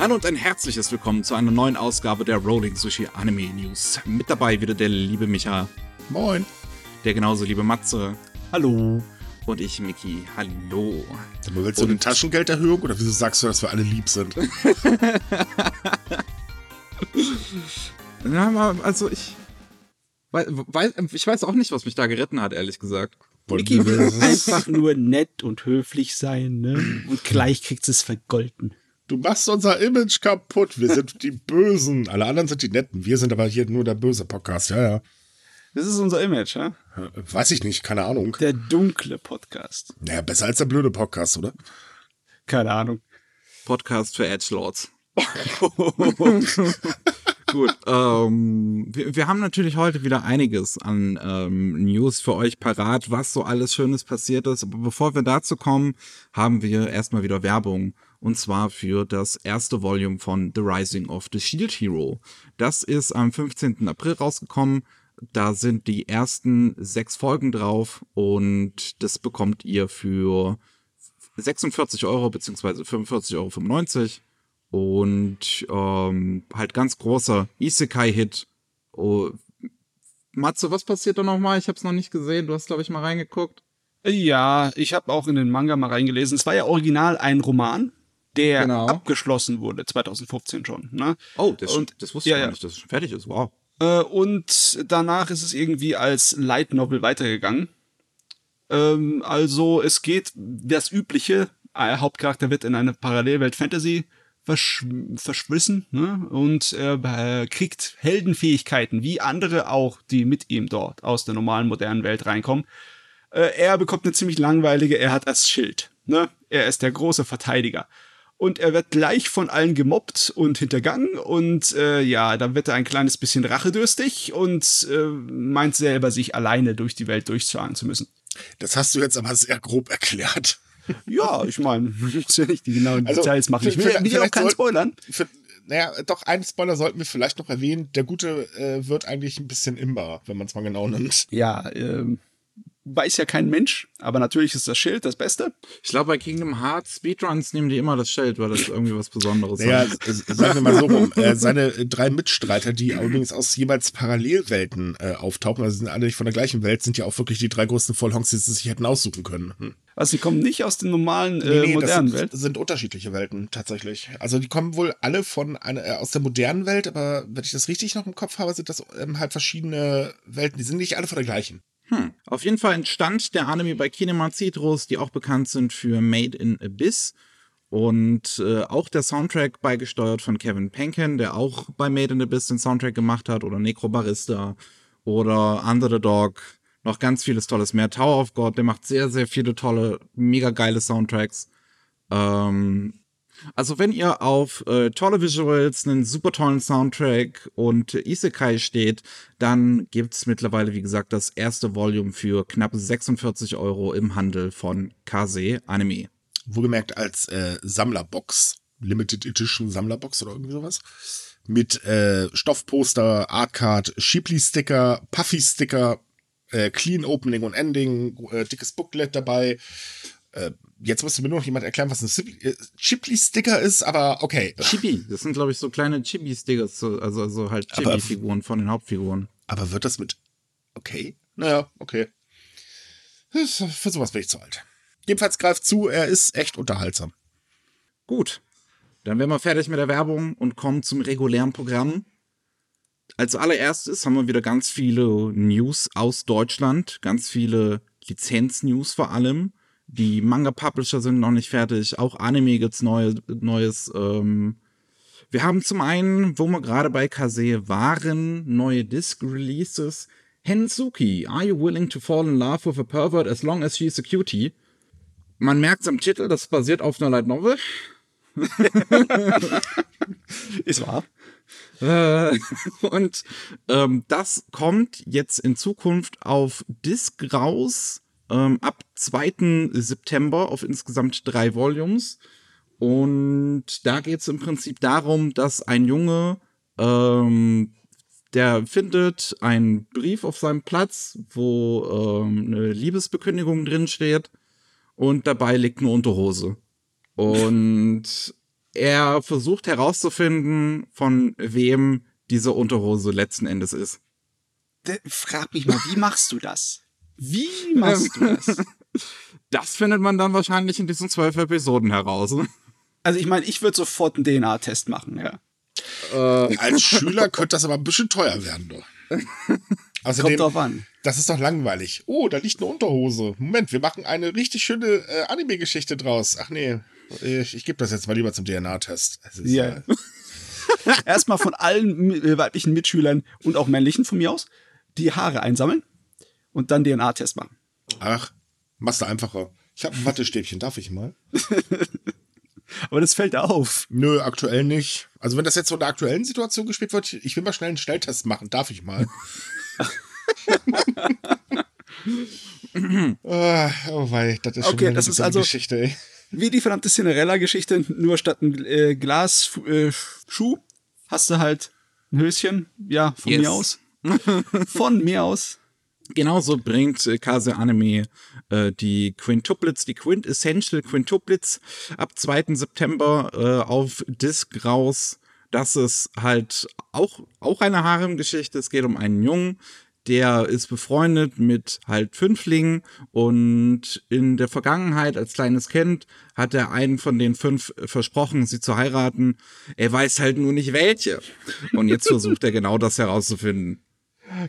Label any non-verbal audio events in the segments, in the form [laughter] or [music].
Hallo und ein herzliches Willkommen zu einer neuen Ausgabe der Rolling Sushi Anime News. Mit dabei wieder der liebe Micha. Moin. Der genauso liebe Matze. Hallo. Und ich, Miki. Hallo. Aber willst du eine Taschengelderhöhung oder wieso sagst du, dass wir alle lieb sind? [laughs] ja, also ich. Weiß, ich weiß auch nicht, was mich da geritten hat, ehrlich gesagt. Miki will einfach nur nett und höflich sein, ne? [clears throat] Und gleich kriegt es vergolten. Du machst unser Image kaputt. Wir sind die Bösen. Alle anderen sind die Netten. Wir sind aber hier nur der böse Podcast. Ja, ja. Das ist unser Image, ja? Weiß ich nicht, keine Ahnung. Der dunkle Podcast. Naja, besser als der blöde Podcast, oder? Keine Ahnung. Podcast für Edgelords. [laughs] [laughs] Gut, ähm, wir, wir, haben natürlich heute wieder einiges an ähm, News für euch parat, was so alles Schönes passiert ist. Aber bevor wir dazu kommen, haben wir erstmal wieder Werbung. Und zwar für das erste Volume von The Rising of the Shield Hero. Das ist am 15. April rausgekommen. Da sind die ersten sechs Folgen drauf und das bekommt ihr für 46 Euro beziehungsweise 45,95 Euro und ähm, halt ganz großer Isekai-Hit. Oh, Matze, was passiert da nochmal? Ich habe es noch nicht gesehen. Du hast, glaube ich, mal reingeguckt. Ja, ich habe auch in den Manga mal reingelesen. Es war ja original ein Roman, der genau. abgeschlossen wurde, 2015 schon. Ne? Oh, das, und, das wusste ja, ich gar nicht, dass es schon fertig ist. Wow. Äh, und danach ist es irgendwie als Light Novel weitergegangen. Ähm, also es geht das Übliche. Der Hauptcharakter wird in eine Parallelwelt Fantasy verschw verschwissen ne? und er äh, kriegt Heldenfähigkeiten, wie andere auch, die mit ihm dort aus der normalen modernen Welt reinkommen. Äh, er bekommt eine ziemlich langweilige, er hat das Schild. Ne? Er ist der große Verteidiger. Und er wird gleich von allen gemobbt und hintergangen und äh, ja, dann wird er ein kleines bisschen rachedürstig und äh, meint selber, sich alleine durch die Welt durchzahlen zu müssen. Das hast du jetzt aber sehr grob erklärt. [laughs] Ja, ich meine, [laughs] ja nicht die genauen also, Details machen. Ich will, will auch keinen spoilern. Für, naja, doch, einen Spoiler sollten wir vielleicht noch erwähnen. Der Gute äh, wird eigentlich ein bisschen imbar, wenn man es mal genau nimmt. Ja, ähm, weiß ja kein Mensch, aber natürlich ist das Schild das Beste. Ich glaube, bei Kingdom Hearts Speedruns nehmen die immer das Schild, weil das irgendwie was Besonderes ist. sagen wir mal so rum. Äh, seine drei Mitstreiter, die übrigens aus jeweils Parallelwelten äh, auftauchen, also sind alle nicht von der gleichen Welt, sind ja auch wirklich die drei größten Vollhonks, die sie sich hätten aussuchen können. Hm. Also die kommen nicht aus den normalen äh, nee, nee, modernen Welten? Das sind unterschiedliche Welten tatsächlich. Also die kommen wohl alle von eine, äh, aus der modernen Welt, aber wenn ich das richtig noch im Kopf habe, sind das ähm, halt verschiedene Welten. Die sind nicht alle von der gleichen. Hm. Auf jeden Fall entstand der Anime bei Kinema Citrus, die auch bekannt sind für Made in Abyss. Und äh, auch der Soundtrack beigesteuert von Kevin Penken, der auch bei Made in Abyss den Soundtrack gemacht hat, oder Necrobarista oder Under the Dog noch ganz vieles Tolles mehr. Tower of God, der macht sehr, sehr viele tolle, mega geile Soundtracks. Ähm, also wenn ihr auf äh, tolle Visuals, einen super tollen Soundtrack und Isekai steht, dann gibt's mittlerweile, wie gesagt, das erste Volume für knapp 46 Euro im Handel von Kase Anime. Wohlgemerkt als äh, Sammlerbox, Limited Edition Sammlerbox oder irgendwie sowas. Mit äh, Stoffposter, Artcard, Shipley-Sticker, Puffy-Sticker, äh, Clean Opening und Ending, äh, dickes Booklet dabei. Äh, jetzt musste mir nur noch jemand erklären, was ein äh, Chipley-Sticker ist, aber okay. Chibi, das sind, glaube ich, so kleine Chibi-Stickers, also, also halt Chibi-Figuren von den Hauptfiguren. Aber wird das mit. Okay. Naja, okay. Für sowas bin ich zu alt. Jedenfalls greift zu, er ist echt unterhaltsam. Gut. Dann wären wir fertig mit der Werbung und kommen zum regulären Programm. Als allererstes haben wir wieder ganz viele News aus Deutschland, ganz viele Lizenz-News vor allem. Die Manga-Publisher sind noch nicht fertig, auch Anime gibt's neue, Neues. Ähm. Wir haben zum einen, wo wir gerade bei Kase waren, neue Disc-Releases. Hensuki, Are You Willing to Fall in Love with a Pervert as long as she's a cutie? Man merkt's am Titel, das basiert auf einer Light Novel. [laughs] Ist wahr. Äh, und ähm, das kommt jetzt in Zukunft auf Disc raus ähm, ab 2. September auf insgesamt drei Volumes. Und da geht es im Prinzip darum, dass ein Junge, ähm, der findet einen Brief auf seinem Platz, wo ähm, eine Liebesbekündigung drin steht und dabei liegt eine Unterhose. Und er versucht herauszufinden, von wem diese Unterhose letzten Endes ist. Frag mich mal, wie machst du das? Wie machst du das? [laughs] Das findet man dann wahrscheinlich in diesen zwölf Episoden heraus. Also ich meine, ich würde sofort einen DNA-Test machen, ja. Als Schüler könnte das aber ein bisschen teuer werden, doch. [laughs] Außerdem, Kommt drauf an. das ist doch langweilig. Oh, da liegt eine Unterhose. Moment, wir machen eine richtig schöne äh, Anime-Geschichte draus. Ach nee, ich, ich gebe das jetzt mal lieber zum DNA-Test. Ja. äh, [laughs] Erstmal von allen äh, weiblichen Mitschülern und auch männlichen von mir aus die Haare einsammeln und dann DNA-Test machen. Ach, machst du einfacher. Ich habe ein Wattestäbchen, darf ich mal? [laughs] Aber das fällt auf. Nö, aktuell nicht. Also wenn das jetzt so in der aktuellen Situation gespielt wird, ich will mal schnell einen Schnelltest machen, darf ich mal? [laughs] ah, oh wei, das ist schon Okay, das eine ist also- Geschichte, ey. Wie die verdammte Cinderella-Geschichte, nur statt ein äh, Glas äh, Schuh hast du halt ein Höschen. Ja, von Yes. mir aus. Von mir aus. Genauso bringt äh, Kase Anime äh, die Quintuplets, die Quintessential Quintuplets ab 2. September äh, auf Disc raus. Das ist halt auch, auch eine Harem-Geschichte. Es geht um einen Jungen, der ist befreundet mit halt Fünflingen und in der Vergangenheit als kleines Kind hat er einen von den fünf versprochen, sie zu heiraten. Er weiß halt nur nicht welche. Und jetzt versucht er genau das herauszufinden.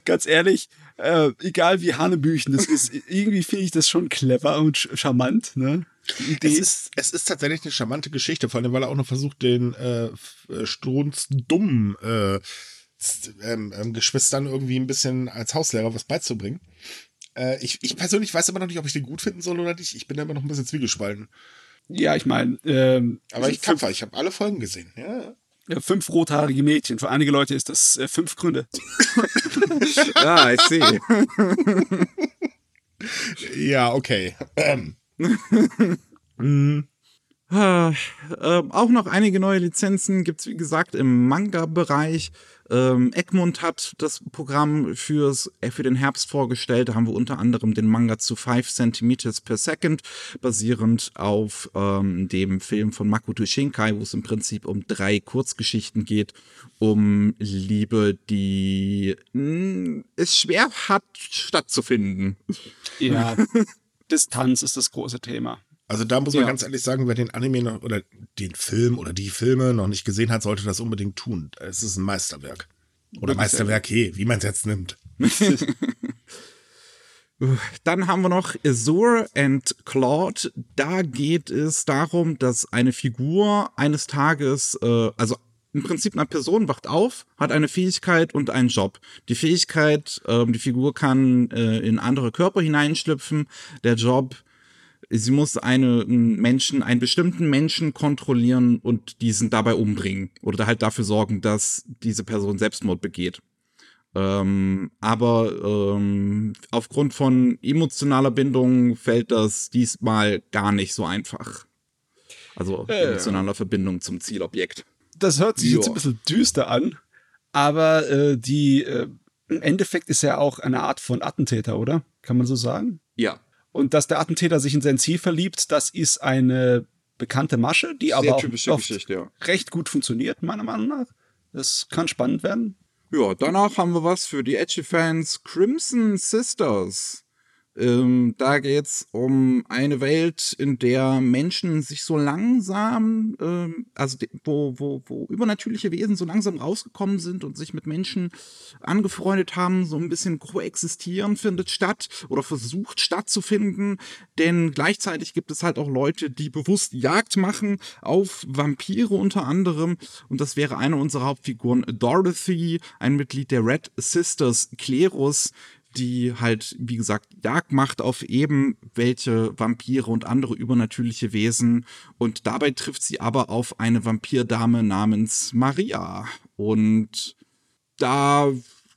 Ganz ehrlich, äh, egal wie Hanebüchen das ist, irgendwie finde ich das schon clever und charmant. Ne? Es ist, es ist tatsächlich eine charmante Geschichte, vor allem, weil er auch noch versucht, den äh, äh, strunzdummen äh, z- ähm, ähm, Geschwistern irgendwie ein bisschen als Hauslehrer was beizubringen. Äh, ich, ich persönlich weiß aber noch nicht, ob ich den gut finden soll oder nicht. Ich bin da immer noch ein bisschen zwiegespalten. ja, ich meine, ähm, Aber ich fünf, tapfer, ich habe alle Folgen gesehen. Ja. Ja, fünf rothaarige Mädchen. Für einige Leute ist das äh, fünf Gründe. [laughs] Ah, ich sehe. Ja, okay. Ähm, [laughs] Ähm, auch noch einige neue Lizenzen gibt's wie gesagt, im Manga-Bereich. Ähm, Egmont hat das Programm fürs, äh, für den Herbst vorgestellt. Da haben wir unter anderem den Manga zu 5 Centimeters per Second, basierend auf ähm, dem Film von Makoto Shinkai, wo es im Prinzip um drei Kurzgeschichten geht, um Liebe, die mh, es schwer hat stattzufinden. Ja, [laughs] Distanz ist das große Thema. Also da muss man Ja. ganz ehrlich sagen, wer den Anime noch, oder den Film oder die Filme noch nicht gesehen hat, sollte das unbedingt tun. Es ist ein Meisterwerk. Oder Meisterwerk, hey, wie man es jetzt nimmt. [laughs] Dann haben wir noch Azure and Claude. Da geht es darum, dass eine Figur eines Tages, äh, also im Prinzip eine Person wacht auf, hat eine Fähigkeit und einen Job. Die Fähigkeit, ähm, die Figur kann äh, in andere Körper hineinschlüpfen. Der Job, sie muss eine, einen Menschen, einen bestimmten Menschen kontrollieren und diesen dabei umbringen. Oder halt dafür sorgen, dass diese Person Selbstmord begeht. Ähm, aber ähm, aufgrund von emotionaler Bindung fällt das diesmal gar nicht so einfach. Also emotionaler Verbindung zum Zielobjekt. Das hört sich jetzt Ja. ein bisschen düster an, aber äh, die äh, im Endeffekt ist ja auch eine Art von Attentäter, oder? Kann man so sagen? Ja. Und dass der Attentäter sich in sein Ziel verliebt, das ist eine bekannte Masche, die aber auch oft ja. recht gut funktioniert, meiner Meinung nach. Das kann spannend werden. Ja, danach haben wir was für die Edgy-Fans. Crimson Sisters. Ähm, da geht's um eine Welt, in der Menschen sich so langsam, ähm, also wo, wo, wo übernatürliche Wesen so langsam rausgekommen sind und sich mit Menschen angefreundet haben, so ein bisschen koexistieren findet statt oder versucht stattzufinden. Denn gleichzeitig gibt es halt auch Leute, die bewusst Jagd machen auf Vampire unter anderem. Und das wäre eine unserer Hauptfiguren, Dorothy, ein Mitglied der Red Sisters Klerus, die halt, wie gesagt, Jagd macht auf eben welche Vampire und andere übernatürliche Wesen. Und dabei trifft sie aber auf eine Vampirdame namens Maria. Und da,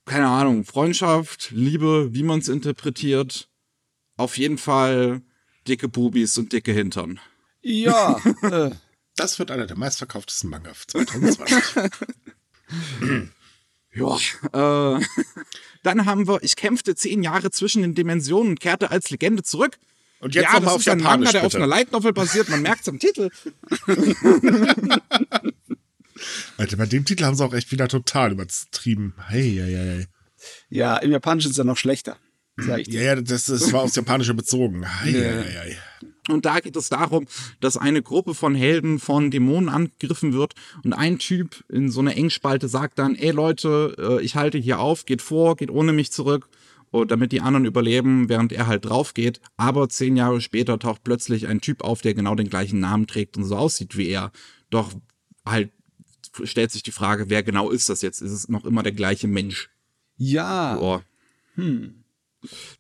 keine Ahnung, Freundschaft, Liebe, wie man es interpretiert, auf jeden Fall dicke Bubis und dicke Hintern. Ja, [laughs] äh, Das wird einer der meistverkauftesten Manga 2020. [laughs] Ja, äh, [laughs] dann haben wir, ich kämpfte zehn Jahre zwischen den Dimensionen und kehrte als Legende zurück. Und jetzt ja, noch mal das auf ist ein Manga, Japanisch, der auf bitte. einer Light Novel basiert. Man merkt es am Titel. [laughs] Alter, bei dem Titel haben sie auch echt wieder total übertrieben. Hey, hey, hey. Ja, im Japanischen ist er noch schlechter. Sag ich dir. Ja, ja, das, das war aufs Japanische bezogen. Hey, Ja. hey, hey. Und da geht es darum, dass eine Gruppe von Helden von Dämonen angegriffen wird und ein Typ in so einer Engspalte sagt dann, ey Leute, äh, ich halte hier auf, geht vor, geht ohne mich zurück, und damit die anderen überleben, während er halt drauf geht. Aber zehn Jahre später taucht plötzlich ein Typ auf, der genau den gleichen Namen trägt und so aussieht wie er. Doch halt stellt sich die Frage, wer genau ist das jetzt? Ist es noch immer der gleiche Mensch? Ja. Oh.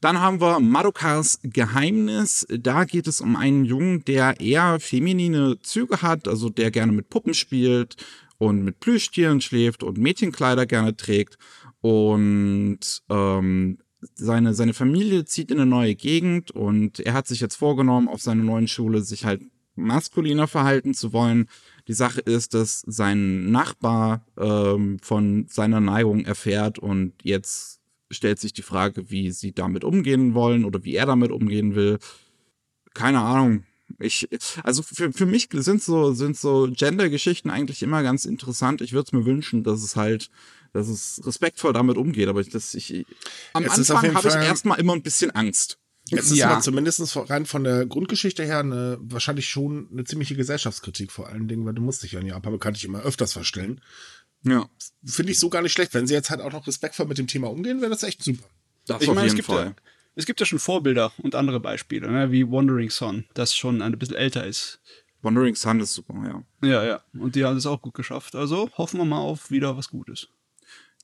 Dann haben wir Madokars Geheimnis. Da geht es um einen Jungen, der eher feminine Züge hat, also der gerne mit Puppen spielt und mit Plüschtieren schläft und Mädchenkleider gerne trägt. Und ähm, seine, seine Familie zieht in eine neue Gegend und er hat sich jetzt vorgenommen, auf seiner neuen Schule sich halt maskuliner verhalten zu wollen. Die Sache ist, dass sein Nachbar ähm, von seiner Neigung erfährt und jetzt stellt sich die Frage, wie sie damit umgehen wollen oder wie er damit umgehen will. Keine Ahnung. Ich, also für, für mich sind so, sind so Gender-Geschichten eigentlich immer ganz interessant. Ich würde es mir wünschen, dass es halt, dass es respektvoll damit umgeht. Aber ich, das, ich, am Es Anfang habe ich erstmal immer ein bisschen Angst. Es ist Ja. aber zumindest rein von der Grundgeschichte her eine, wahrscheinlich schon eine ziemliche Gesellschaftskritik vor allen Dingen, weil du musst dich ja in Japan bekanntlich immer öfters verstellen. Ja, Finde ich so gar nicht schlecht. Wenn sie jetzt halt auch noch respektvoll mit dem Thema umgehen, wäre das echt super. das Ich auf meine, es jeden gibt, Fall. ja, es gibt ja schon Vorbilder und andere Beispiele, ne? wie Wandering Son, das schon ein bisschen älter ist. Wandering Sun ist super, ja. Ja, ja. Und die haben es auch gut geschafft. Also hoffen wir mal auf wieder was Gutes.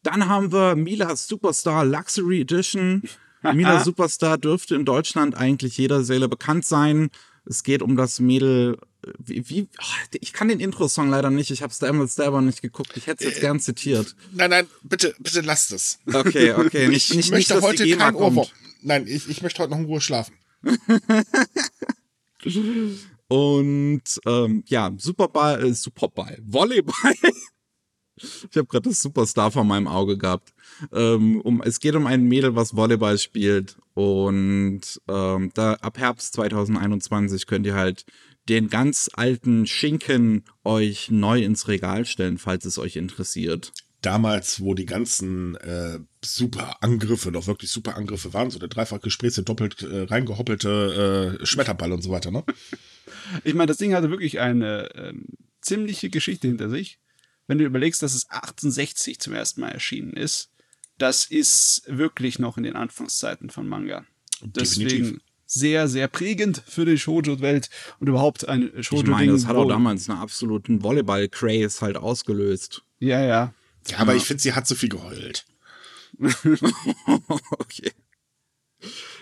Dann haben wir Mila Superstar Luxury Edition. Mila [laughs] Superstar dürfte in Deutschland eigentlich jeder Seele bekannt sein. Es geht um das Mädel. äh, Wie, wie oh, ich kann den Intro-Song leider nicht. Ich habe es damals selber nicht geguckt. Ich hätte es jetzt gern zitiert. Nein, nein, bitte, bitte lasst es. Okay, okay. Nicht, Ich nicht, möchte nicht, heute kein. Ohrwurm. Nein, ich, ich möchte heute noch in Ruhe schlafen. [laughs] Und ähm, ja, Superball, äh, Superball, Volleyball. [laughs] ich habe gerade das Superstar vor meinem Auge gehabt. Ähm, um, es geht um ein Mädel, was Volleyball spielt. Und ähm, da ab Herbst 2021 könnt ihr halt den ganz alten Schinken euch neu ins Regal stellen, falls es euch interessiert. Damals, wo die ganzen äh, super Angriffe, doch wirklich super Angriffe waren, so der dreifach gespräßte, doppelt äh, reingehoppelte äh, Schmetterball und so weiter, ne? [laughs] Ich meine, das Ding hatte wirklich eine ähm, ziemliche Geschichte hinter sich. Wenn du überlegst, dass es 1860 zum ersten Mal erschienen ist, das ist wirklich noch in den Anfangszeiten von Manga. Deswegen Definitiv. sehr, sehr prägend für die Shoujo-Welt und überhaupt ein Ich Shoujo-Ding. meine, das hat auch damals einen absoluten Volleyball-Craze halt ausgelöst. Ja, ja. Ja, aber ich finde, sie hat so viel geheult. [laughs] okay.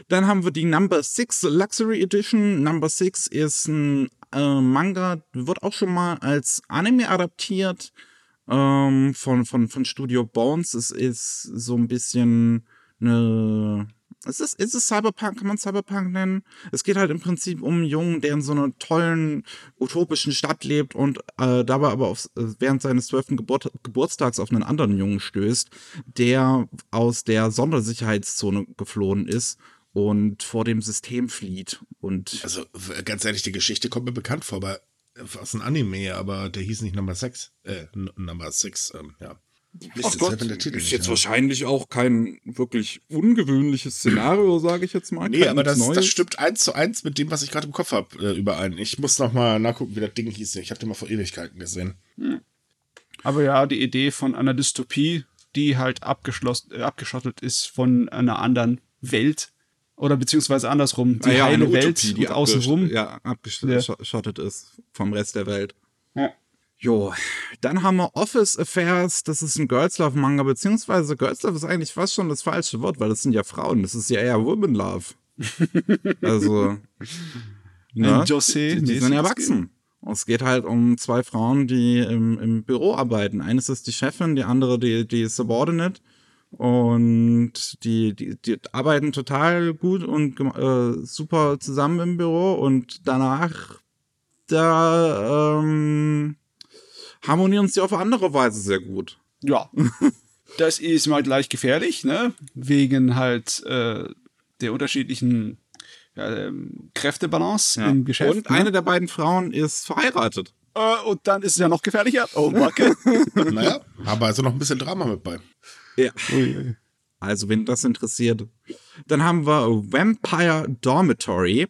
Dann haben wir die Number 6 Luxury Edition. Number 6 ist ein äh, Manga, wird auch schon mal als Anime adaptiert ähm, von, von, von Studio Bones. Es ist so ein bisschen eine. Ist es, ist es Cyberpunk? Kann man Cyberpunk nennen? Es geht halt im Prinzip um einen Jungen, der in so einer tollen, utopischen Stadt lebt und äh, dabei aber auf, während seines zwölften Geburt, Geburtstags auf einen anderen Jungen stößt, der aus der Sondersicherheitszone geflohen ist und vor dem System flieht. Und Also, ganz ehrlich, die Geschichte kommt mir bekannt vor, aber äh, aus einem Anime, aber der hieß nicht Number 6. Äh, Number 6, ähm, ja. Selber den Titel ist nicht, jetzt ja. wahrscheinlich auch kein wirklich ungewöhnliches Szenario, sage ich jetzt mal. Nee, Kein aber das, nichts das Neues. stimmt eins zu eins mit dem, was ich gerade im Kopf habe, äh, überein. Ich muss noch mal nachgucken, wie das Ding hieß. Ich habe den mal vor Ewigkeiten gesehen. Aber ja, die Idee von einer Dystopie, die halt abgeschlossen, äh, abgeschottet ist von einer anderen Welt. Oder beziehungsweise andersrum, die Ah ja, eine heile Welt Utopie, die und außenrum. Ja, abgeschottet ist vom Rest der Welt. Ja. Jo, dann haben wir Office Affairs, das ist ein Girls Love Manga, beziehungsweise Girls Love ist eigentlich fast schon das falsche Wort, weil das sind ja Frauen, das ist ja eher Women Love. also, [laughs] ne? José die, die sind erwachsen. Und es geht halt um zwei Frauen, die im, im Büro arbeiten. Eines ist die Chefin, die andere die, die Subordinate. Und die, die, die arbeiten total gut und äh, super zusammen im Büro. Und danach, da ähm, harmonieren sie auf andere Weise sehr gut. Ja. [laughs] Das ist mal gleich gefährlich, ne? Wegen halt äh, der unterschiedlichen ähm, Kräftebalance Ja. im Geschäft. Und ne? eine der beiden Frauen ist verheiratet. Äh, und dann ist es ja noch gefährlicher. Oh, Macke. [laughs] [laughs] Naja, aber also noch ein bisschen Drama mit bei. Ja. Ui. Also, wenn das interessiert. Dann haben wir Vampire Dormitory.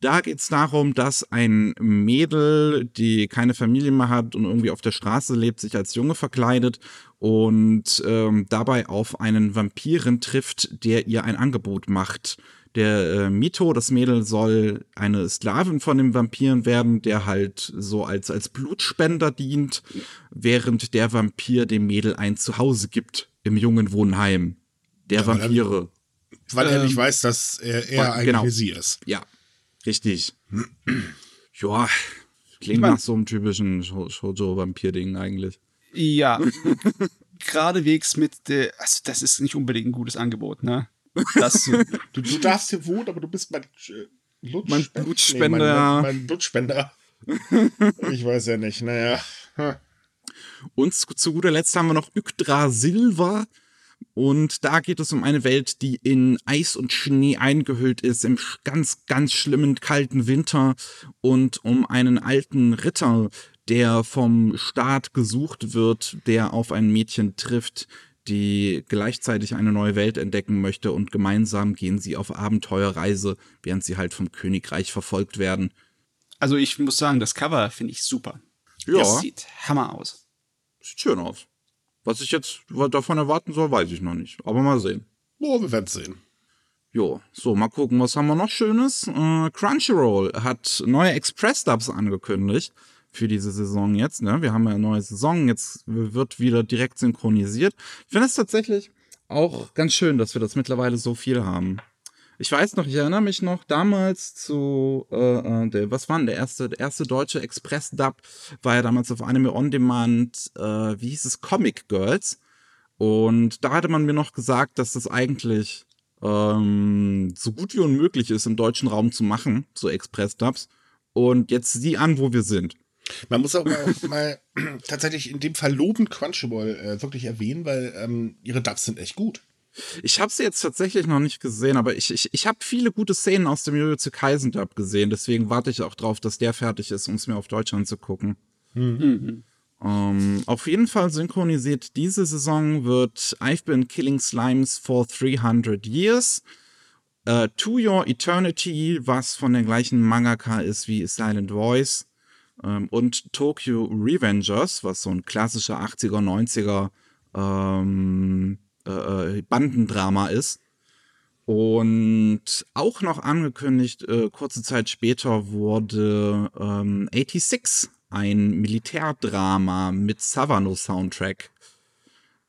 Da geht es darum, dass ein Mädel, die keine Familie mehr hat und irgendwie auf der Straße lebt, sich als Junge verkleidet und ähm, dabei auf einen Vampiren trifft, der ihr ein Angebot macht. Der äh, Mito, das Mädel, soll eine Sklavin von dem Vampiren werden, der halt so als, als Blutspender dient, während der Vampir dem Mädel ein Zuhause gibt im jungen Wohnheim. Der dann- Vampire. Weil er Ähm, nicht weiß, dass er, er weil- eigentlich genau. sie ist. Ja, richtig. [clears throat] ja, klingt Ich mein- nach so einem typischen Sho- Shoujo-Vampir-Ding eigentlich. Ja. [laughs] Geradewegs mit der. Also, das ist nicht unbedingt ein gutes Angebot, ne? Das, [laughs] Du, du darfst hier wohnen, aber du bist mein äh, Lutsch Mein nee, Blutspender. mein, mein, mein Blutspender. [laughs] ich weiß ja nicht. Naja. Und zu, guter Letzt haben wir noch Yggdrasilva. Und da geht es um eine Welt, die in Eis und Schnee eingehüllt ist, im ganz, ganz schlimmen kalten Winter. Und um einen alten Ritter, der vom Staat gesucht wird, der auf ein Mädchen trifft, die gleichzeitig eine neue Welt entdecken möchte. Und gemeinsam gehen sie auf Abenteuerreise, während sie halt vom Königreich verfolgt werden. also, ich muss sagen, das Cover finde ich super. Ja. Das sieht Hammer aus. Sieht schön aus. Was ich jetzt davon erwarten soll, weiß ich noch nicht. Aber mal sehen. Oh, wir werden sehen. Jo, so, mal gucken, was haben wir noch Schönes? Äh, Crunchyroll hat neue Express-Dubs angekündigt für diese Saison jetzt. Ne? Wir haben ja eine neue Saison, jetzt wird wieder direkt synchronisiert. Ich finde es tatsächlich auch ganz schön, dass wir das mittlerweile so viel haben. Ich weiß noch, ich erinnere mich noch damals zu, äh, äh, der, was war denn der erste, der erste deutsche Express-Dub, war ja damals auf Anime On Demand, äh, wie hieß es, Comic Girls. Und da hatte man mir noch gesagt, dass das eigentlich ähm, so gut wie unmöglich ist, im deutschen Raum zu machen, so Express-Dubs. Und jetzt sieh an, wo wir sind. Man muss auch mal, [laughs] mal tatsächlich in dem Fall lobend Crunchyroll äh, wirklich erwähnen, weil ähm, ihre Dubs sind echt gut. Ich habe sie jetzt tatsächlich noch nicht gesehen, aber ich, ich, ich habe viele gute Szenen aus dem Jujutsu Kaisen Dub gesehen. Deswegen warte ich auch drauf, dass der fertig ist, um es mir auf Deutsch anzugucken. Ähm, auf jeden Fall synchronisiert diese Saison wird I've Been Killing Slimes for 300 Years. Äh, to Your Eternity, was von der gleichen Mangaka ist wie Silent Voice. Ähm, und Tokyo Revengers, was so ein klassischer 80er, 90er ähm, äh, Bandendrama ist. Und auch noch angekündigt, äh, kurze Zeit später wurde ähm, 86, ein Militärdrama mit Savano-Soundtrack.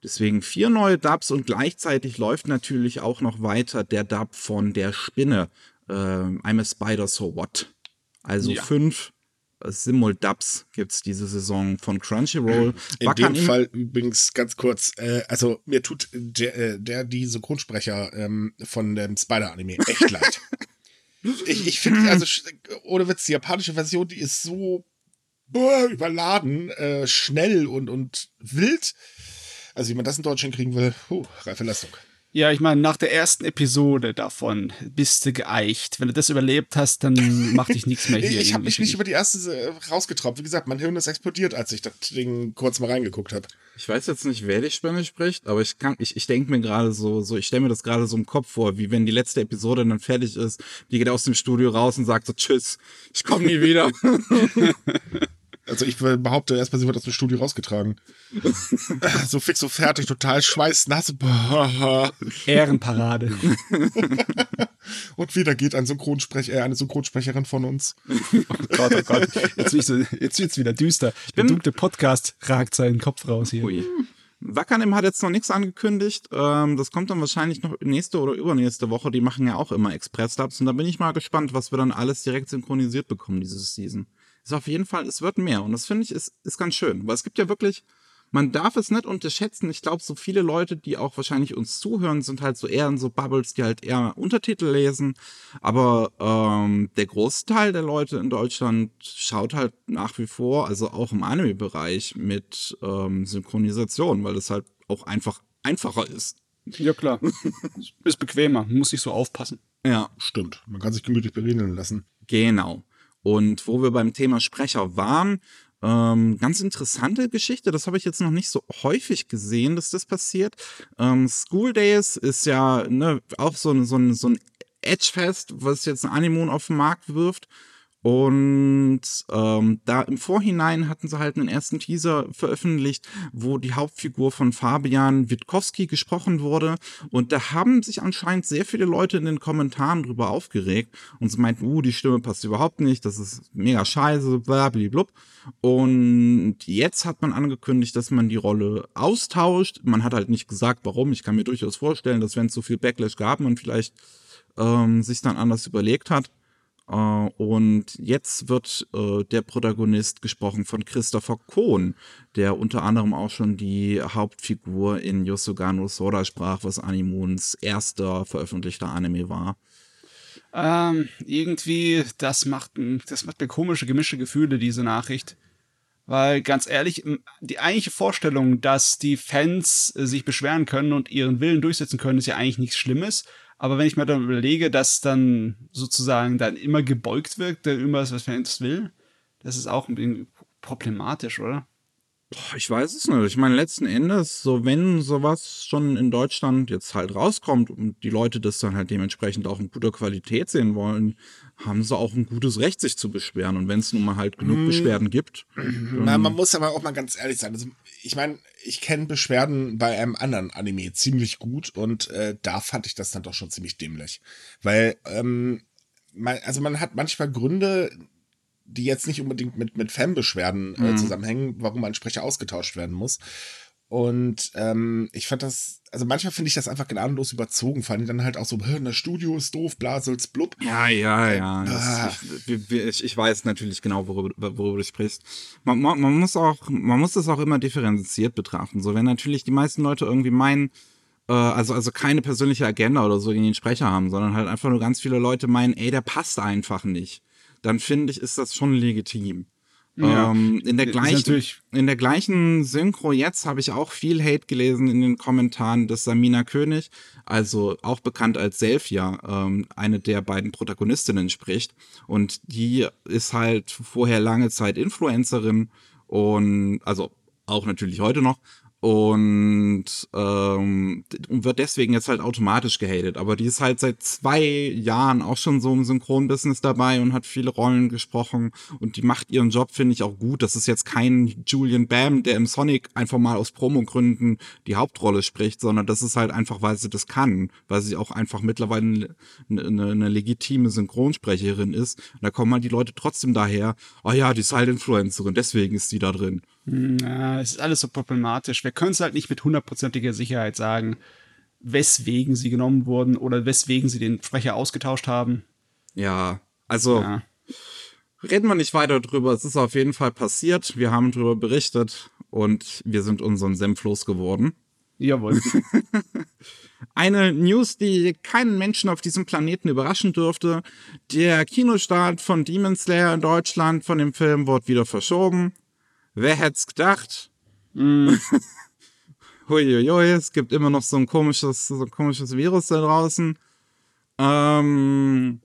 Deswegen vier neue Dubs und gleichzeitig läuft natürlich auch noch weiter der Dub von der Spinne. Äh, I'm a Spider, so what? Also Ja. fünf Simul-Dubs gibt's diese Saison von Crunchyroll. In Wackern dem Fall übrigens ganz kurz, äh, also mir tut der, äh, der die Synchronsprecher ähm, von dem Spider-Anime echt leid. [laughs] Ich, ich finde, also ohne Witz, die japanische Version, die ist so boah, überladen, äh, schnell und, und wild. Also wie man das in Deutschland kriegen will, puh, reife Leistung. Ja, ich meine, nach der ersten Episode davon bist du geeicht. Wenn du das überlebt hast, dann macht dich nichts mehr [laughs] hier. ich habe mich nicht über die erste äh, rausgetraut. Wie gesagt, mein Hirn ist explodiert, als ich das Ding kurz mal reingeguckt habe. Ich weiß jetzt nicht, wer die Spinne spricht, aber ich kann, ich, ich denke mir gerade so, so, ich stelle mir das gerade so im Kopf vor, wie wenn die letzte Episode dann fertig ist, die geht aus dem Studio raus und sagt so, tschüss, ich komme nie wieder. [laughs] [laughs] Also ich behaupte, erstmal sie wird aus dem Studio rausgetragen. [laughs] so fix, so fertig, total schweißnass. [laughs] Ehrenparade. [laughs] Und wieder geht ein Synchronsprecher, äh, eine Synchronsprecherin von uns. Oh Gott, oh Gott. Jetzt, wird's so, jetzt wird's wieder düster. Der dunkle Podcast ragt seinen Kopf raus hier. Ui. Wackernim hat jetzt noch nichts angekündigt. Ähm, das kommt dann wahrscheinlich noch nächste oder übernächste Woche. Die machen ja auch immer Express-Dubs. Und da bin ich mal gespannt, was wir dann alles direkt synchronisiert bekommen dieses Season. Ist auf jeden Fall, es wird mehr. Und das finde ich ist, ist ganz schön. Weil es gibt ja wirklich, man darf es nicht unterschätzen. Ich glaube, so viele Leute, die auch wahrscheinlich uns zuhören, sind halt so eher in so Bubbles, die halt eher Untertitel lesen. Aber ähm, der Großteil der Leute in Deutschland schaut halt nach wie vor, also auch im Anime-Bereich, mit ähm, Synchronisation, weil es halt auch einfach einfacher ist. Ja, klar. Ist bequemer, muss nicht so aufpassen. Ja. Stimmt. Man kann sich gemütlich berieseln lassen. Genau. Und wo wir beim Thema Sprecher waren, ähm, ganz interessante Geschichte, das habe ich jetzt noch nicht so häufig gesehen, dass das passiert. Ähm, School Days ist ja ne, auch so ein, so ein, so ein Edgefest, was jetzt ein Animoon auf den Markt wirft. Und ähm, da im Vorhinein hatten sie halt einen ersten Teaser veröffentlicht, wo die Hauptfigur von Fabian Witkowski gesprochen wurde. Und da haben sich anscheinend sehr viele Leute in den Kommentaren drüber aufgeregt und sie meinten, uh, die Stimme passt überhaupt nicht, das ist mega scheiße, blablablub. Und jetzt hat man angekündigt, dass man die Rolle austauscht. Man hat halt nicht gesagt, warum. Ich kann mir durchaus vorstellen, dass wenn es so viel Backlash gab, man vielleicht ähm, sich dann anders überlegt hat. Uh, und jetzt wird uh, der Protagonist gesprochen von Christopher Kohn, der unter anderem auch schon die Hauptfigur in Yosugano Sora sprach, was Animons erster veröffentlichter Anime war. Ähm, irgendwie, das macht, das macht mir komische, gemischte Gefühle, diese Nachricht. Weil ganz ehrlich, die eigentliche Vorstellung, dass die Fans äh, sich beschweren können und ihren Willen durchsetzen können, ist ja eigentlich nichts Schlimmes. Aber wenn ich mir dann überlege, dass dann sozusagen dann immer gebeugt wird, der immer was Fans will, das ist auch ein bisschen problematisch, oder? Ich weiß es nicht. Ich meine, letzten Endes, so wenn sowas schon in Deutschland jetzt halt rauskommt und die Leute das dann halt dementsprechend auch in guter Qualität sehen wollen, haben sie auch ein gutes Recht, sich zu beschweren. Und wenn es nun mal halt genug hm. Beschwerden gibt. [clears throat] Na, man muss aber auch mal ganz ehrlich sein. Also, ich meine, ich kenne Beschwerden bei einem anderen Anime ziemlich gut und äh, da fand ich das dann doch schon ziemlich dämlich. Weil, ähm, man, also man hat manchmal Gründe, die jetzt nicht unbedingt mit, mit Fanbeschwerden äh, mhm. zusammenhängen, warum ein Sprecher ausgetauscht werden muss. Und ähm, ich fand das, also manchmal finde ich das einfach gnadenlos überzogen, vor allem dann halt auch so, das Studio ist doof, blasels, blub. Ja, ja, ja. Ah. ich, ich, ich, weiß natürlich genau, worüber, worüber du sprichst. Man, man, man, muss auch, man muss das auch immer differenziert betrachten. So, wenn natürlich die meisten Leute irgendwie meinen, äh, also, also keine persönliche Agenda oder so gegen den Sprecher haben, sondern halt einfach nur ganz viele Leute meinen, ey, der passt einfach nicht dann finde ich, ist das schon legitim. Ja, ähm, in, der gleichen, in der gleichen Synchro jetzt habe ich auch viel Hate gelesen in den Kommentaren, dass Samina König, also auch bekannt als Selfia, ähm, eine der beiden Protagonistinnen spricht. Und die ist halt vorher lange Zeit Influencerin und also auch natürlich heute noch und ähm, wird deswegen jetzt halt automatisch gehatet. Aber die ist halt seit zwei Jahren auch schon so im Synchronbusiness dabei und hat viele Rollen gesprochen und die macht ihren Job, finde ich, auch gut. Das ist jetzt kein Julian Bam, der im Sonic einfach mal aus Promogründen die Hauptrolle spricht, sondern das ist halt einfach, weil sie das kann, weil sie auch einfach mittlerweile eine, eine, eine legitime Synchronsprecherin ist. Und da kommen halt die Leute trotzdem daher, oh ja, die ist halt Influencerin, deswegen ist sie da drin. Na, es ist alles so problematisch. Wir können es halt nicht mit hundertprozentiger Sicherheit sagen, weswegen sie genommen wurden oder weswegen sie den Sprecher ausgetauscht haben. Ja, also ja. reden wir nicht weiter drüber. Es ist auf jeden Fall passiert. Wir haben darüber berichtet und wir sind unseren Senf losgeworden. Jawohl. [laughs] Eine News, die keinen Menschen auf diesem Planeten überraschen dürfte. Der Kinostart von Demon Slayer in Deutschland von dem Film wurde wieder verschoben. Wer hätte es gedacht? Mm. [laughs] Huiuiui, es gibt immer noch so ein komisches, so ein komisches Virus da draußen. Ähm,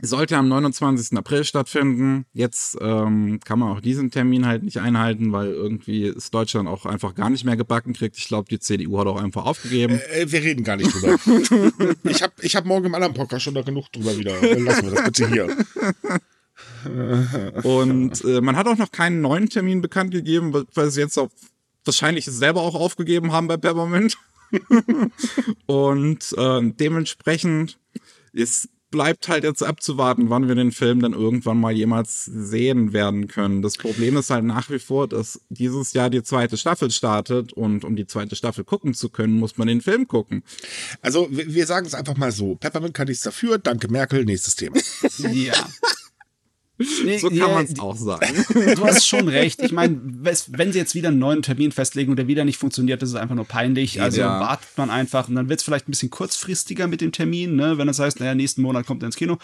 sollte am 29. April stattfinden. Jetzt ähm, kann man auch diesen Termin halt nicht einhalten, weil irgendwie ist Deutschland auch einfach gar nicht mehr gebacken kriegt. Ich glaube, die CDU hat auch einfach aufgegeben. Äh, wir reden gar nicht drüber. [laughs] ich habe ich hab morgen im anderen Podcast schon da genug drüber wieder. Lassen wir das bitte hier. [laughs] Und äh, man hat auch noch keinen neuen Termin bekannt gegeben, weil sie jetzt auch wahrscheinlich selber auch aufgegeben haben bei Peppermint. [laughs] und äh, dementsprechend ist bleibt halt jetzt abzuwarten, wann wir den Film dann irgendwann mal jemals sehen werden können. Das Problem ist halt nach wie vor, dass dieses Jahr die zweite Staffel startet und um die zweite Staffel gucken zu können, muss man den Film gucken. Also wir sagen es einfach mal so. Peppermint kann nichts dafür. Danke Merkel. Nächstes Thema. ja. So kann ja, man es auch sagen. [laughs] Du hast schon recht. Ich meine, wenn sie jetzt wieder einen neuen Termin festlegen und der wieder nicht funktioniert, das ist einfach nur peinlich. Also ja. wartet man einfach und dann wird es vielleicht ein bisschen kurzfristiger mit dem Termin, ne? wenn das heißt, naja, nächsten Monat kommt er ins Kino.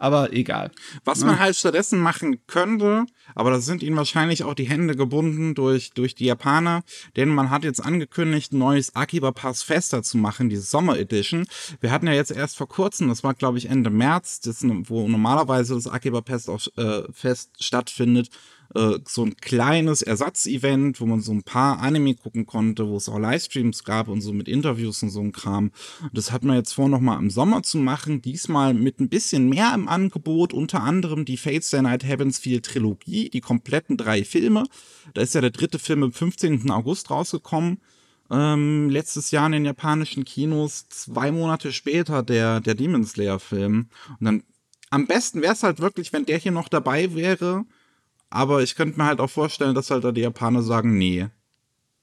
Aber egal. Was man halt stattdessen machen könnte, aber da sind ihnen wahrscheinlich auch die Hände gebunden durch, durch die Japaner, denn man hat jetzt angekündigt, ein neues Akiba Pass Fester zu machen, die Sommer Edition. Wir hatten ja jetzt erst vor kurzem, das war glaube ich Ende März, das, wo normalerweise das Akiba Fest auch äh, Fest stattfindet, äh, so ein kleines Ersatzevent, wo man so ein paar Anime gucken konnte, wo es auch Livestreams gab und so mit Interviews und so ein Kram. Das hat man jetzt vor, nochmal im Sommer zu machen. Diesmal mit ein bisschen mehr im Angebot, unter anderem die Fates der Night Heavens Field Trilogie, die kompletten drei Filme. Da ist ja der dritte Film am 15. August rausgekommen. Ähm, letztes Jahr in den japanischen Kinos, zwei Monate später der, der Demon Slayer Film. Und dann am besten wäre es halt wirklich, wenn der hier noch dabei wäre, aber ich könnte mir halt auch vorstellen, dass halt da die Japaner sagen, nee.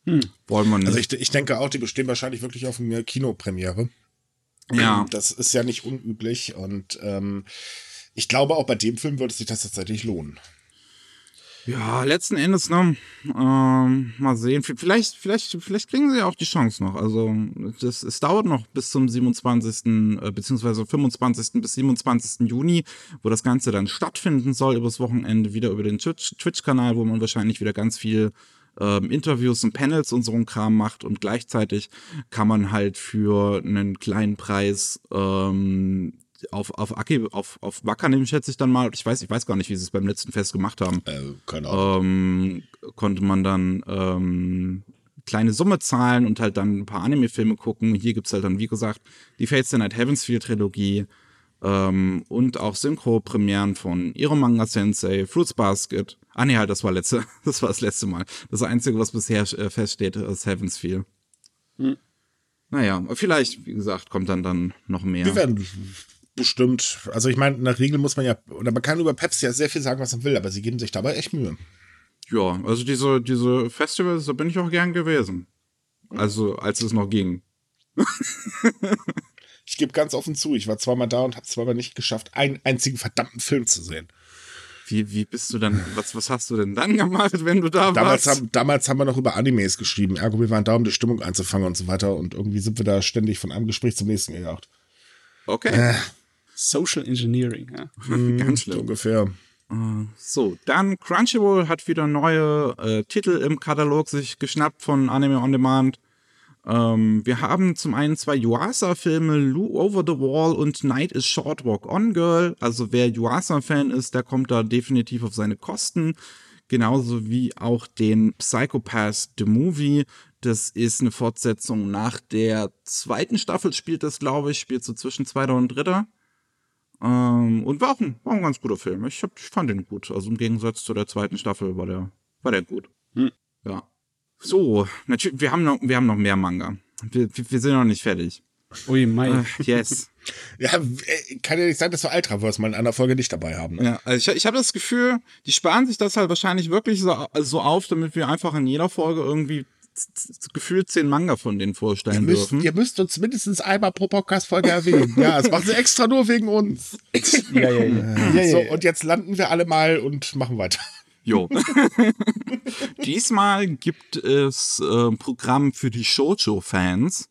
Hm. Wollen wir nicht. Also ich, ich denke auch, die bestehen wahrscheinlich wirklich auf eine Kinopremiere. Ja. Das ist ja nicht unüblich und ähm, ich glaube, auch bei dem Film würde sich das tatsächlich lohnen. Ja, letzten Endes, ne, ähm, mal sehen. Vielleicht, vielleicht, vielleicht kriegen sie ja auch die Chance noch. Also, das, es dauert noch bis zum 27. Äh, beziehungsweise 25. bis 27. Juni, wo das Ganze dann stattfinden soll, übers Wochenende wieder über den Twitch-Kanal, wo man wahrscheinlich wieder ganz viel ähm, Interviews und Panels und so ein Kram macht und gleichzeitig kann man halt für einen kleinen Preis ähm, auf, auf Aki, auf, auf Wacker nehmen, schätze ich dann mal. Ich weiß, ich weiß gar nicht, wie sie es beim letzten Fest gemacht haben. Äh, keine Ahnung. Ähm, konnte man dann ähm, kleine Summe zahlen und halt dann ein paar Anime-Filme gucken. Hier gibt es halt dann, wie gesagt, die Fates the Night Heavensfield Trilogie ähm, und auch Synchro-Premieren von Manga Sensei, Fruits Basket. Ah nee, halt, das war letzte, [laughs] das war das letzte Mal. Das Einzige, was bisher äh, feststeht, ist Heavensfield. Hm. Naja, vielleicht, wie gesagt, kommt dann dann noch mehr. Wir werden bestimmt. Also ich meine, in der Regel muss man ja, oder man kann über Pepsi ja sehr viel sagen, was man will, aber sie geben sich dabei echt Mühe. Ja, also diese, diese Festivals, da bin ich auch gern gewesen. Also, als es noch ging. [laughs] ich gebe ganz offen zu, ich war zweimal da und habe zweimal nicht geschafft, einen einzigen verdammten Film zu sehen. Wie, wie bist du dann, was, was hast du denn dann gemacht, wenn du da damals warst? Haben, damals haben wir noch über Animes geschrieben. Ergo, wir waren da, um die Stimmung einzufangen und so weiter. Und irgendwie sind wir da ständig von einem Gespräch zum nächsten gejagt. Okay. Äh, Social Engineering, ja. Mhm, Ganz schlimm. ungefähr. Äh, so, dann Crunchyroll hat wieder neue äh, Titel im Katalog sich geschnappt von Anime On Demand. Ähm, wir haben zum einen zwei Yuasa-Filme, Lou Over the Wall und Night is Short Walk On Girl. Also wer Yuasa-Fan ist, der kommt da definitiv auf seine Kosten. Genauso wie auch den Psychopath The Movie. Das ist eine Fortsetzung nach der zweiten Staffel, spielt das, glaube ich, spielt so zwischen zweiter und dritter. Ähm, und war auch, ein, war ein ganz guter Film. Ich, hab, ich fand den gut. Also im Gegensatz zu der zweiten Staffel war der, war der gut. Hm. Ja. So, natürlich, wir haben noch, wir haben noch mehr Manga. Wir, wir sind noch nicht fertig. Ui, mein. Äh, yes. [laughs] ja, äh, kann ja nicht sein, dass wir Ultraverse mal in einer Folge nicht dabei haben. Ne? Ja, also ich, ich habe das Gefühl, die sparen sich das halt wahrscheinlich wirklich so, so auf, damit wir einfach in jeder Folge irgendwie gefühlt zehn Manga von denen vorstellen ihr müsst, dürfen. Ihr müsst uns mindestens einmal pro Podcast-Folge erwähnen. ja, das machen sie extra nur wegen uns. ja, ja, ja. ja, so, und jetzt landen wir alle mal und machen weiter. Jo. [laughs] Diesmal gibt es äh, Programm für die Shoujo-Fans.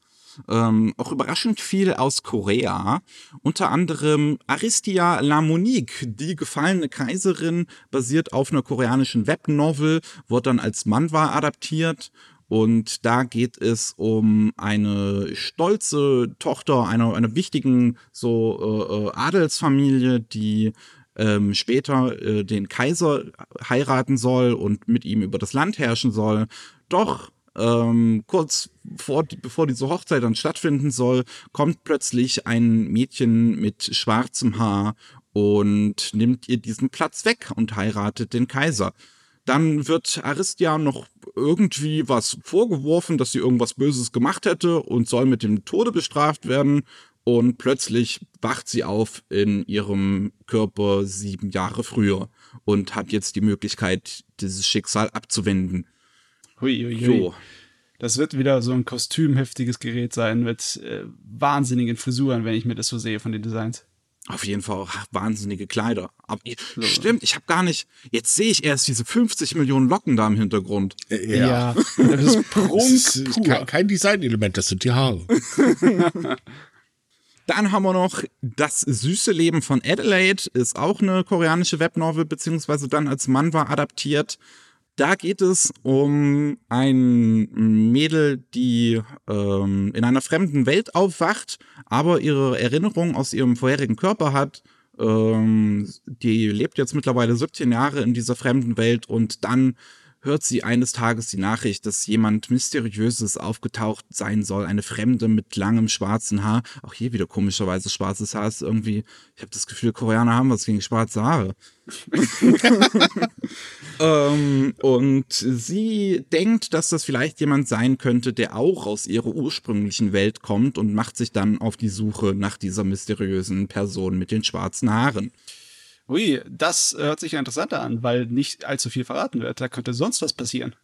Ähm, auch überraschend viel aus Korea. Unter anderem Aristia La Monique, die gefallene Kaiserin, basiert auf einer koreanischen Webnovel, wurde dann als Manhwa adaptiert und da geht es um eine stolze Tochter einer, einer wichtigen so äh, äh, Adelsfamilie, die ähm, später äh, den Kaiser heiraten soll und mit ihm über das Land herrschen soll. Doch ähm, kurz vor, bevor diese Hochzeit dann stattfinden soll, kommt plötzlich ein Mädchen mit schwarzem Haar und nimmt ihr diesen Platz weg und heiratet den Kaiser. Dann wird Aristia noch irgendwie was vorgeworfen, dass sie irgendwas Böses gemacht hätte und soll mit dem Tode bestraft werden. Und plötzlich wacht sie auf in ihrem Körper sieben Jahre früher und hat jetzt die Möglichkeit, dieses Schicksal abzuwenden. Hui, hui, hui. So. Das wird wieder so ein kostümheftiges Gerät sein mit äh, wahnsinnigen Frisuren, wenn ich mir das so sehe von den Designs. Auf jeden Fall auch wahnsinnige Kleider. Aber. Stimmt, ich habe gar nicht. Jetzt sehe ich erst diese 50 Millionen Locken da im Hintergrund. Äh, ja, ja [laughs] das ist Prunk. Das ist kein, kein Designelement, das sind die Haare. [laughs] Dann haben wir noch Das süße Leben von Adelaide, ist auch eine koreanische Webnovel, beziehungsweise dann als Manhwa adaptiert. Da geht es um ein Mädel, die ähm, in einer fremden Welt aufwacht, aber ihre Erinnerung aus ihrem vorherigen Körper hat. Ähm, die lebt jetzt mittlerweile 17 Jahre in dieser fremden Welt und dann hört sie eines Tages die Nachricht, dass jemand Mysteriöses aufgetaucht sein soll. Eine Fremde mit langem schwarzen Haar. Auch hier wieder komischerweise schwarzes Haar ist irgendwie, ich habe das Gefühl, Koreaner haben was gegen schwarze Haare. [laughs] ähm, und sie denkt, dass das vielleicht jemand sein könnte, der auch aus ihrer ursprünglichen Welt kommt und macht sich dann auf die Suche nach dieser mysteriösen Person mit den schwarzen Haaren. Ui, das hört sich ja interessanter an, weil nicht allzu viel verraten wird. Da könnte sonst was passieren.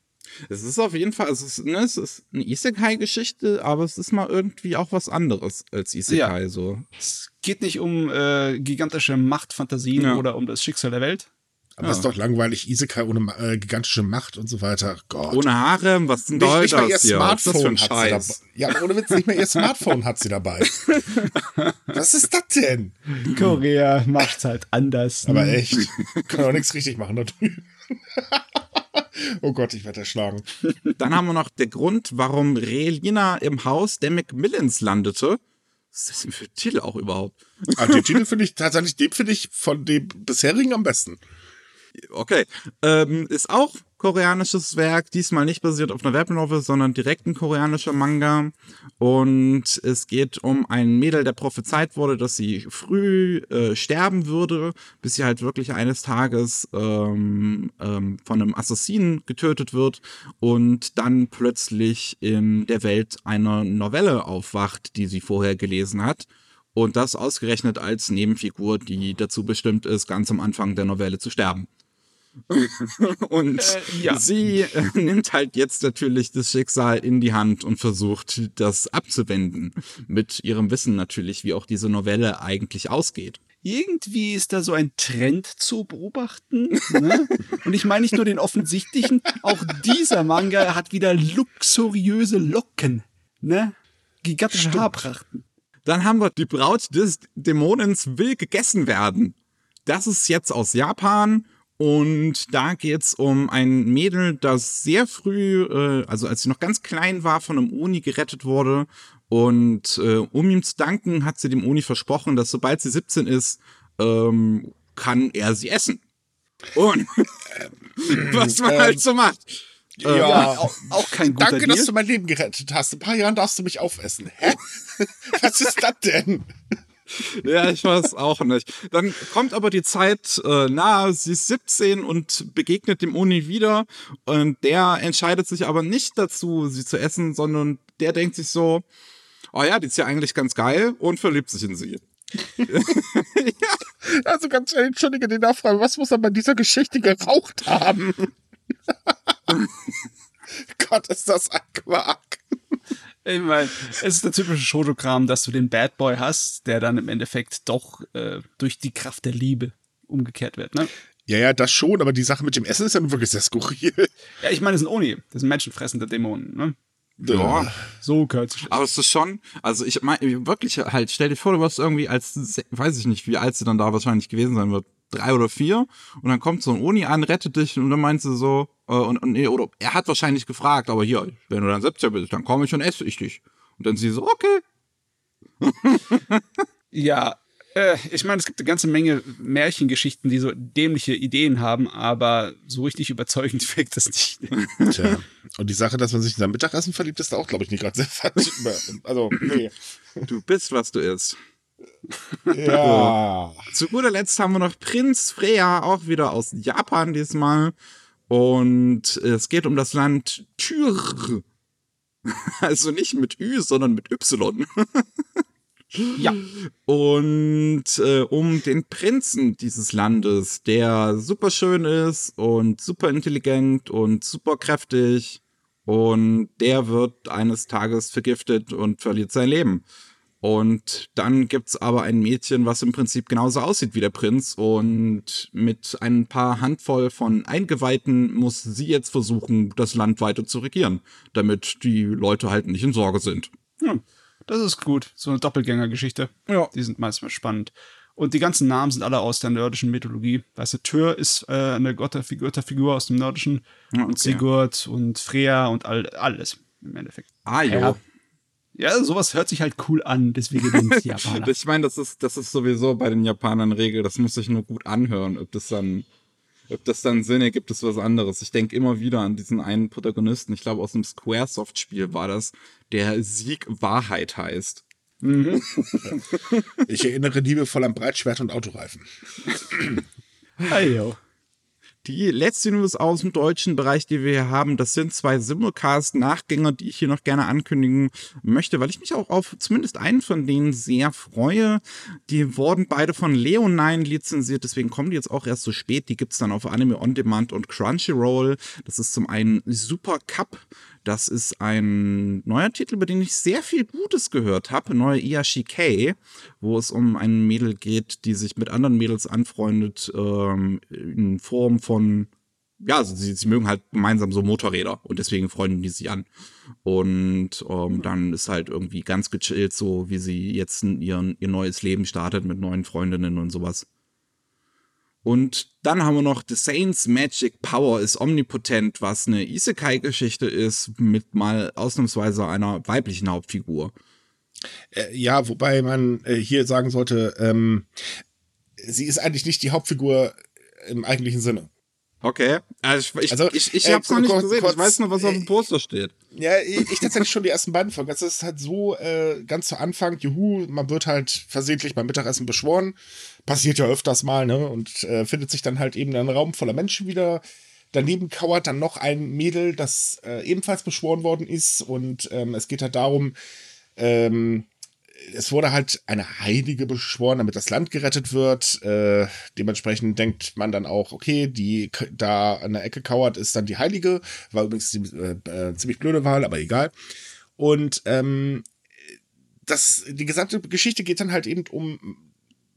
Es ist auf jeden Fall, es ist, ne, es ist eine Isekai-Geschichte, aber es ist mal irgendwie auch was anderes als Isekai. Ja. So. Es geht nicht um äh, gigantische Machtfantasien ja. oder um das Schicksal der Welt, aber ja. ist doch langweilig, Isekai ohne äh, gigantische Macht und so weiter. Gott. Ohne Haare, was denn soll nicht, nicht das hier? Smartphone das hat Scheiß? sie dabei. Ja, ohne Witz, nicht mehr ihr Smartphone hat sie dabei. [laughs] was ist das denn? Korea macht's halt anders. Aber echt, kann auch nichts richtig machen da drüben. oh Gott, ich werde erschlagen. Dann haben wir noch der Grund, warum Relina im Haus der Macmillans landete. Was ist das denn für ein Titel auch überhaupt? Ah, den Titel finde ich tatsächlich, den finde ich von dem bisherigen am besten okay. Ähm, ist auch koreanisches Werk, diesmal nicht basiert auf einer Webnovel, sondern direkt ein koreanischer Manga. Und es geht um ein Mädel, der prophezeit wurde, dass sie früh äh, sterben würde, bis sie halt wirklich eines Tages ähm, ähm, von einem Assassinen getötet wird und dann plötzlich in der Welt einer Novelle aufwacht, die sie vorher gelesen hat. Und das ausgerechnet als Nebenfigur, die dazu bestimmt ist, ganz am Anfang der Novelle zu sterben. [laughs] und äh, ja. sie äh, nimmt halt jetzt natürlich das Schicksal in die Hand und versucht, das abzuwenden. Mit ihrem Wissen natürlich, wie auch diese Novelle eigentlich ausgeht. Irgendwie ist da so ein Trend zu beobachten. Ne? [laughs] Und ich meine nicht nur den offensichtlichen, auch dieser Manga hat wieder luxuriöse Locken. Ne? Gigantische Stimmt. Haarprachten. Dann haben wir die Braut des Dämonens will gegessen werden. Das ist jetzt aus Japan und da geht's um ein Mädel, das sehr früh, äh, also als sie noch ganz klein war, von einem Uni gerettet wurde. Und äh, um ihm zu danken, hat sie dem Uni versprochen, dass sobald sie 17 ist, ähm, kann er sie essen. Und [laughs] was man halt ähm, halt so macht. Ja, ja auch, auch, kein guter Danke, Deal. dass du mein Leben gerettet hast. In ein paar Jahren darfst du mich aufessen. Hä? [laughs] was ist das denn? [laughs] ja, ich weiß auch nicht. Dann kommt aber die Zeit äh, nahe, sie ist 17 und begegnet dem Uni wieder und der entscheidet sich aber nicht dazu, sie zu essen, sondern der denkt sich so, oh ja, die ist ja eigentlich ganz geil und verliebt sich in sie. ja. [laughs] Also ganz ehrlich, entschuldige die Nachfrage, was muss er bei dieser Geschichte geraucht haben? [laughs] Gott, ist das ein Quark. Ich meine, es ist der typische Shotokram, dass du den Bad Boy hast, der dann im Endeffekt doch äh, durch die Kraft der Liebe umgekehrt wird, ne? Ja, ja, das schon, aber die Sache mit dem Essen ist ja nun wirklich sehr skurril. Ja, ich meine, das sind Oni, das sind menschenfressende Dämonen, ne? Ja, so das. Aber es ist schon, also ich meine, wirklich halt, stell dir vor, du wirst irgendwie als, weiß ich nicht, wie alt sie dann da wahrscheinlich gewesen sein wird, drei oder vier, und dann kommt so ein Uni an, rettet dich, und dann meinst du so, äh, und, und nee, oder er hat wahrscheinlich gefragt, aber hier, wenn du dann 17 bist, dann komme ich und esse ich dich. Und dann sie so, okay. [laughs] ja, äh, ich meine, es gibt eine ganze Menge Märchengeschichten, die so dämliche Ideen haben, aber so richtig überzeugend [laughs] wirkt das nicht. Tja. Und die Sache, dass man sich in sein Mittagessen verliebt, ist auch, glaube ich, nicht gerade sehr [laughs] falsch. Also, nee. Du bist, was du isst. Ja. [laughs] Zu guter Letzt haben wir noch Prinz Freya, auch wieder aus Japan diesmal. Und es geht um das Land Tyr. [laughs] Also nicht mit Ü, sondern mit Y. [laughs] ja. Und äh, um den Prinzen dieses Landes, der super schön ist und super intelligent und super kräftig. Und der wird eines Tages vergiftet und verliert sein Leben. Und dann gibt's aber ein Mädchen, was im Prinzip genauso aussieht wie der Prinz. Und mit ein paar Handvoll von Eingeweihten muss sie jetzt versuchen, das Land weiter zu regieren, damit die Leute halt nicht in Sorge sind. Hm. Das ist gut. So eine Doppelgängergeschichte. Ja. Die sind manchmal spannend. Und die ganzen Namen sind alle aus der nordischen Mythologie. Weißt du, Tyr ist äh, eine Götterfigur, aus dem nordischen. Ja, Und okay. Sigurd und Freya und all, alles im Endeffekt. Ah, jo. Ja. Ja, sowas hört sich halt cool an, deswegen [laughs] sind es Japaner. Ich meine, das ist, das ist sowieso bei den Japanern Regel. Das muss sich nur gut anhören, ob das dann, ob das dann Sinn ergibt, ist was anderes. Ich denke immer wieder an diesen einen Protagonisten. Ich glaube, aus einem Squaresoft-Spiel war das, der Sieg Wahrheit heißt. Ich erinnere liebevoll an Breitschwert und Autoreifen. Heyo. Die letzte News aus dem deutschen Bereich, die wir hier haben, das sind zwei Simulcast-Nachgänger, die ich hier noch gerne ankündigen möchte, weil ich mich auch auf zumindest einen von denen sehr freue. Die wurden beide von Leonine lizenziert, deswegen kommen die jetzt auch erst so spät. Die gibt's dann auf Anime On Demand und Crunchyroll. Das ist zum einen Super Cup. Das ist ein neuer Titel, über den ich sehr viel Gutes gehört habe. Neue Iyashikei, wo es um ein Mädel geht, die sich mit anderen Mädels anfreundet, ähm, in Form von, ja, also sie, sie mögen halt gemeinsam so Motorräder und deswegen freunden die sich an. Und ähm, dann ist halt irgendwie ganz gechillt, so wie sie jetzt ihren, ihr neues Leben startet mit neuen Freundinnen und sowas. Und dann haben wir noch The Saints Magic Power ist omnipotent, was eine Isekai-Geschichte ist, mit mal ausnahmsweise einer weiblichen Hauptfigur. Äh, ja, wobei man äh, hier sagen sollte, ähm, sie ist eigentlich nicht die Hauptfigur im eigentlichen Sinne. Okay. Also ich, ich, Also, ich, ich äh, hab's noch nicht kurz- gesehen. kurz, ich weiß nur, was auf dem äh, Poster steht. Ja, ich, ich tatsächlich schon die ersten beiden Folgen. Es ist halt so, äh, ganz zu Anfang, juhu, man wird halt versehentlich beim Mittagessen beschworen. Passiert ja öfters mal, ne? Und äh, findet sich dann halt eben in einem Raum voller Menschen wieder. Daneben kauert dann noch ein Mädel, das äh, ebenfalls beschworen worden ist. Und ähm, es geht halt darum, ähm, es wurde halt eine Heilige beschworen, damit das Land gerettet wird. Äh, dementsprechend denkt man dann auch, okay, die da an der Ecke kauert, ist dann die Heilige. War übrigens die, äh, äh, ziemlich blöde Wahl, aber egal. Und ähm, das, die gesamte Geschichte geht dann halt eben um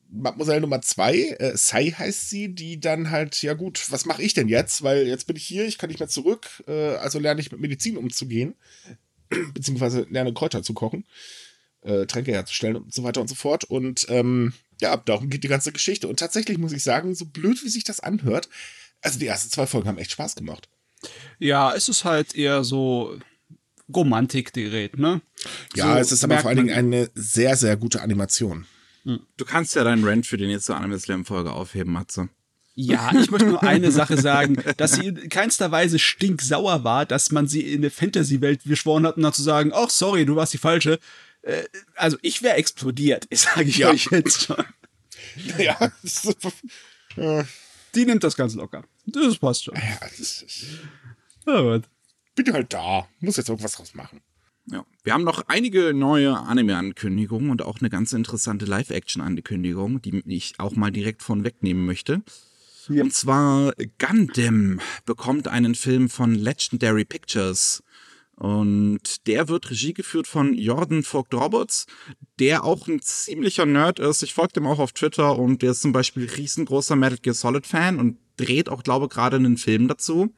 Mademoiselle Nummer zwei, äh, Sai heißt sie, die dann halt, ja gut, was mache ich denn jetzt? Weil jetzt bin ich hier, ich kann nicht mehr zurück, äh, also lerne ich mit Medizin umzugehen, [clears throat] beziehungsweise lerne Kräuter zu kochen äh, Tränke herzustellen und so weiter und so fort. Und ähm, ja, darum geht die ganze Geschichte. Und tatsächlich muss ich sagen, so blöd wie sich das anhört, also die ersten zwei Folgen haben echt Spaß gemacht. Ja, es ist halt eher so Romantikgerät, ne? Ja, so es ist aber vor allen Dingen eine sehr, sehr gute Animation. Du kannst ja deinen Rant für die nächste Anime Slam Folge aufheben, Matze. Ja, ich möchte nur eine Sache sagen, dass sie in keinster Weise stinksauer war, dass man sie in eine Fantasy-Welt beschworen hat, um dann zu sagen, ach sorry, du warst die falsche. Äh, Also ich wäre explodiert, [laughs] sage ich Ja. euch jetzt schon. ja, äh, Die nimmt das ganz locker. Das passt schon. ja, das ist, Ja, gut. bin halt da, muss jetzt irgendwas draus machen. Ja. Wir haben noch einige neue Anime-Ankündigungen und auch eine ganz interessante Live-Action-Ankündigung, die ich auch mal direkt von wegnehmen möchte. Und zwar Gundam bekommt einen Film von Legendary Pictures. Und der wird Regie geführt von Jordan Vogt Roberts, der auch ein ziemlicher Nerd ist. Ich folge dem auch auf Twitter und der ist zum Beispiel riesengroßer Metal Gear Solid Fan und dreht auch, glaube ich, gerade einen Film dazu.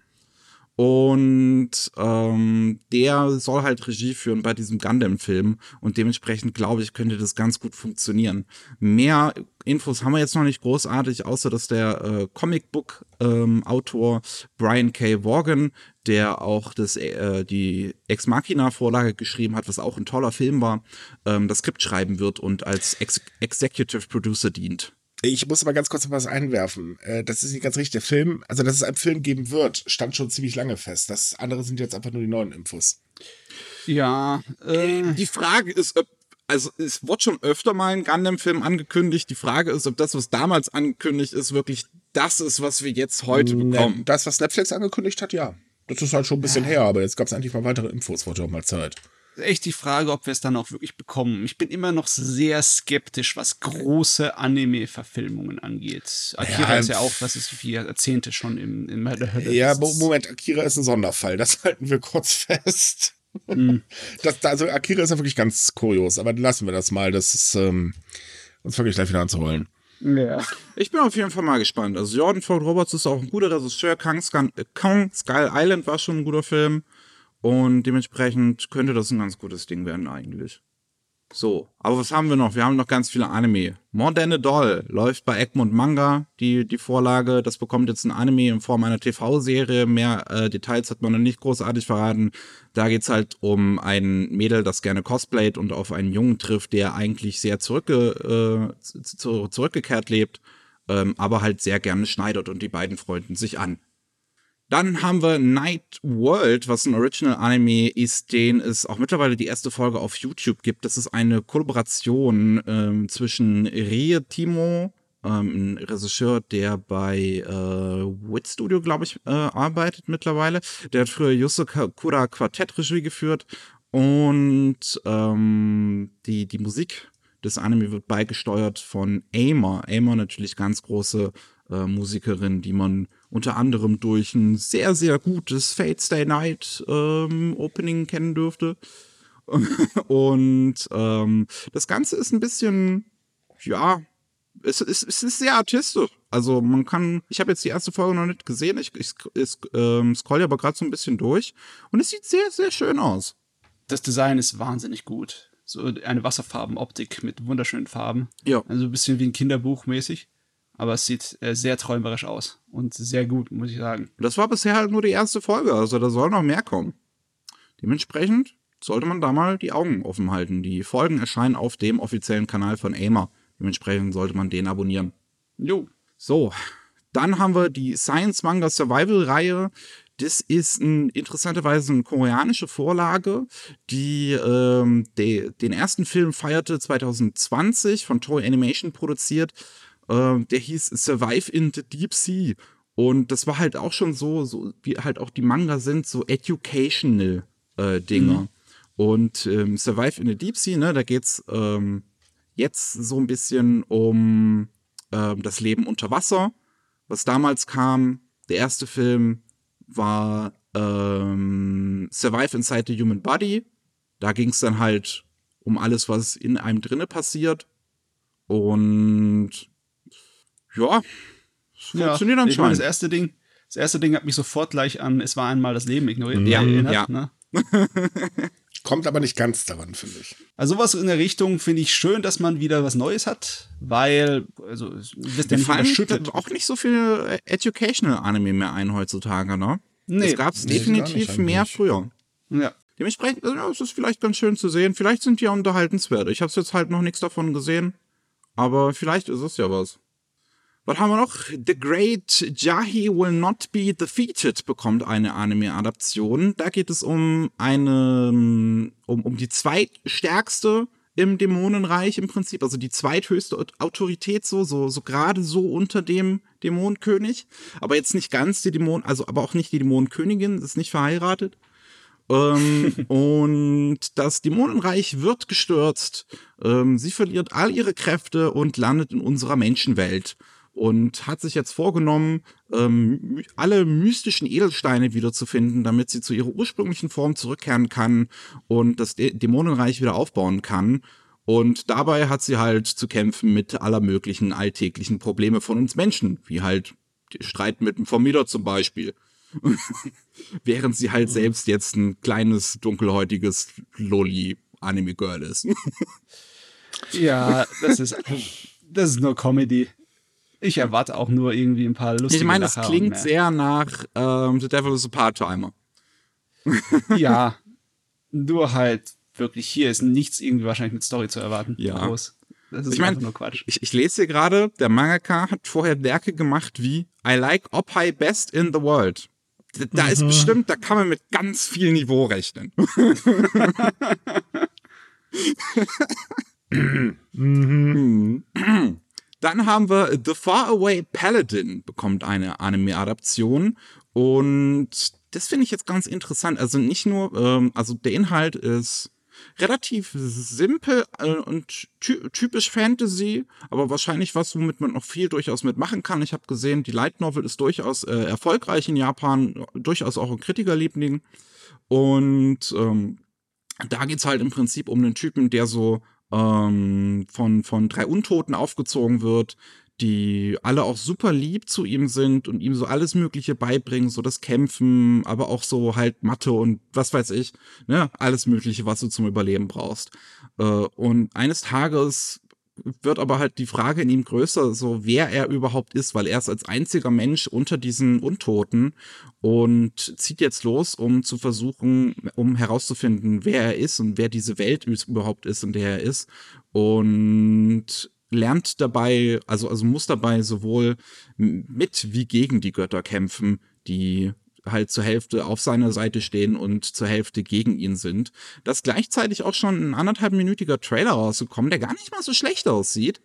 Und ähm, der soll halt Regie führen bei diesem Gundam-Film. Und dementsprechend glaube ich, könnte das ganz gut funktionieren. Mehr Infos haben wir jetzt noch nicht großartig, außer dass der äh, Comicbook-Autor Brian K. Vaughan, der auch das, äh, die Ex Machina-Vorlage geschrieben hat, was auch ein toller Film war, ähm, das Skript schreiben wird und als Ex Executive Producer dient. Ich muss aber ganz kurz noch was einwerfen. Äh, Das ist nicht ganz richtig. Der Film, also dass es einen Film geben wird, stand schon ziemlich lange fest. Das andere sind jetzt einfach nur die neuen Infos. Ja, äh, Die Frage ist, ob, also es wurde schon öfter mal ein Gundam-Film angekündigt. Die Frage ist, ob das, was damals angekündigt ist, wirklich das ist, was wir jetzt heute bekommen. Ne, Das, was Netflix angekündigt hat, ja. Das ist halt schon ein bisschen her, aber jetzt gab es endlich mal weitere Infos, wurde auch mal Zeit. Echt die Frage, ob wir es dann auch wirklich bekommen. Ich bin immer noch sehr skeptisch, was große Anime-Verfilmungen angeht. Akira Ja, ist ja auch, was ist wie Jahrzehnte schon im, in der Hölle. Ja, Moment, Akira ist ein Sonderfall. Das [laughs] halten wir kurz fest. Hm. [laughs] Das, also Akira ist ja wirklich ganz kurios, aber lassen wir das mal. Das ist, ähm, uns fange ich gleich wieder an zu rollen. Ja. Ich bin auf jeden Fall mal gespannt. Also Jordan Ford Roberts ist auch ein guter Regisseur. Kong, äh, Kong Skull Island war schon ein guter Film. Und dementsprechend könnte das ein ganz gutes Ding werden eigentlich. So, aber was haben wir noch? Wir haben noch ganz viele Anime. More Doll läuft bei Egmont Manga, die, die Vorlage. Das bekommt jetzt ein Anime in Form einer TV-Serie. Mehr äh, Details hat man noch nicht großartig verraten. Da geht's halt um ein Mädel, das gerne cosplayt und auf einen Jungen trifft, der eigentlich sehr zurückge, äh, zu, zurückgekehrt lebt, ähm, aber halt sehr gerne schneidert und die beiden freunden sich an. Dann haben wir Night World, was ein Original-Anime ist, den es auch mittlerweile die erste Folge auf YouTube gibt. Das ist eine Kollaboration ähm, zwischen Rie Timo, ähm, ein Regisseur, der bei äh, Wit Studio, glaube ich, äh, arbeitet mittlerweile. Der hat früher Yusukura Quartett Regie geführt und ähm, die, die Musik des Anime wird beigesteuert von Aimer. Aimer natürlich ganz große äh, Musikerin, die man unter anderem durch ein sehr, sehr gutes Fate Stay Night ähm, Opening kennen dürfte. [laughs] Und ähm, das Ganze ist ein bisschen, ja, es, es, es ist sehr artistisch. Also man kann, ich habe jetzt die erste Folge noch nicht gesehen, ich, ich, ich ähm, scroll aber gerade so ein bisschen durch und es sieht sehr, sehr schön aus. Das Design ist wahnsinnig gut. So eine Wasserfarbenoptik mit wunderschönen Farben. Ja. Also ein bisschen wie ein Kinderbuch mäßig aber es sieht äh, sehr träumerisch aus und sehr gut, muss ich sagen. Das war bisher halt nur die erste Folge, also da soll noch mehr kommen. Dementsprechend sollte man da mal die Augen offen halten. Die Folgen erscheinen auf dem offiziellen Kanal von Aimer. Dementsprechend sollte man den abonnieren. Jo. So, dann haben wir die Science Manga Survival Reihe. Das ist ein, interessanterweise eine koreanische Vorlage, die ähm, de, den ersten Film feierte 2020 von Toei Animation produziert äh, der hieß Survive in the Deep Sea. Und das war halt auch schon so, so wie halt auch die Manga sind, so educational äh, Dinge. Mhm. Und ähm, Survive in the Deep Sea, ne, da geht's ähm, jetzt so ein bisschen um ähm, das Leben unter Wasser. Was damals kam, der erste Film war ähm, Survive Inside the Human Body. Da ging es dann halt um alles, was in einem drinne passiert. Und ja, funktioniert ja, anscheinend. das erste Ding, das erste Ding hat mich sofort gleich an Es war einmal das Leben ignoriert. Ja, erinnert, ja. Ne? [laughs] Kommt aber nicht ganz daran, finde ich. Also sowas in der Richtung finde ich schön, dass man wieder was Neues hat, weil also es wird ja nicht auch nicht so viel Educational Anime mehr ein heutzutage, ne? Nee, das gab es nee, definitiv mehr früher. Ja. Dementsprechend ja, es ist vielleicht ganz schön zu sehen. Vielleicht sind die ja unterhaltenswert. Ich habe jetzt halt noch nichts davon gesehen, aber vielleicht ist es ja was. Was haben wir noch? The Great Jahi Will Not Be Defeated bekommt eine Anime-Adaption. Da geht es um eine, um, um die zweitstärkste im Dämonenreich im Prinzip, also die zweithöchste Autorität so, so, so gerade so unter dem Dämonenkönig. Aber jetzt nicht ganz die Dämonen, also aber auch nicht die Dämonenkönigin, ist nicht verheiratet. ähm, [laughs] und das Dämonenreich wird gestürzt. Ähm, sie verliert all ihre Kräfte und landet in unserer Menschenwelt und hat sich jetzt vorgenommen, ähm, alle mystischen Edelsteine wiederzufinden, damit sie zu ihrer ursprünglichen Form zurückkehren kann und das Dä Dämonenreich wieder aufbauen kann. Und dabei hat sie halt zu kämpfen mit aller möglichen alltäglichen Probleme von uns Menschen, wie halt Streit mit dem Vermieter zum Beispiel. [laughs] Während sie halt selbst jetzt ein kleines, dunkelhäutiges Loli-Anime-Girl ist. [laughs] ja, das ist, das ist nur Comedy. Ich erwarte auch nur irgendwie ein paar lustige Ich meine, es klingt mehr. sehr nach ähm, The Devil is a Part-Timer. [laughs] ja, nur halt wirklich hier ist nichts irgendwie wahrscheinlich mit Story zu erwarten. Ja. Groß. Das ist ich meine, nur Quatsch. Ich, ich lese hier gerade, der Mangaka hat vorher Werke gemacht wie I like Opai Best in the World. Da, da mhm. ist bestimmt, da kann man mit ganz viel Niveau rechnen. [laughs] [laughs] mhm. Dann haben wir The Faraway Paladin bekommt eine Anime-Adaption und das finde ich jetzt ganz interessant. Also nicht nur, ähm, also der Inhalt ist relativ simpel äh, und ty typisch Fantasy, aber wahrscheinlich was, womit man noch viel durchaus mitmachen kann. Ich habe gesehen, die Light Novel ist durchaus äh, erfolgreich in Japan, durchaus auch ein Kritikerliebling. Und ähm, da geht's halt im Prinzip um einen Typen, der so ähm, von, von drei Untoten aufgezogen wird, die alle auch super lieb zu ihm sind und ihm so alles Mögliche beibringen, so das Kämpfen, aber auch so halt Mathe und was weiß ich, ne, alles Mögliche, was du zum Überleben brauchst. Äh, und eines Tages wird aber halt die Frage in ihm größer, so wer er überhaupt ist, weil er ist als einziger Mensch unter diesen Untoten und zieht jetzt los, um zu versuchen, um herauszufinden, wer er ist und wer diese Welt überhaupt ist, in der er ist. Und lernt dabei, also, also muss dabei sowohl mit wie gegen die Götter kämpfen, die halt zur Hälfte auf seiner Seite stehen und zur Hälfte gegen ihn sind. Das gleichzeitig auch schon ein anderthalbminütiger Trailer rausgekommen, der gar nicht mal so schlecht aussieht.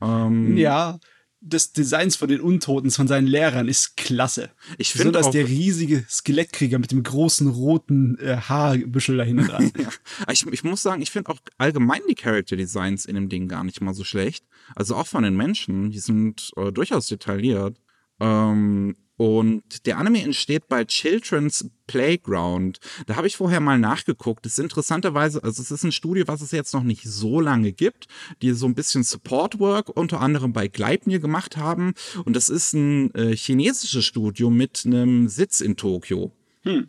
Ähm, ja, des Designs von den Untoten, von seinen Lehrern ist klasse. Ich finde dass der riesige Skelettkrieger mit dem großen roten äh, Haarbüschel da hinten dran. [laughs] ja. ich, ich muss sagen, ich finde auch allgemein die Character Designs in dem Ding gar nicht mal so schlecht. Also auch von den Menschen, die sind äh, durchaus detailliert. Ähm, und der Anime entsteht bei Children's Playground. Da habe ich vorher mal nachgeguckt. Das ist interessanterweise, also es ist ein Studio, was es jetzt noch nicht so lange gibt, die so ein bisschen Support Work unter anderem bei Gleipnir gemacht haben. Und das ist ein äh, chinesisches Studio mit einem Sitz in Tokio. Hm.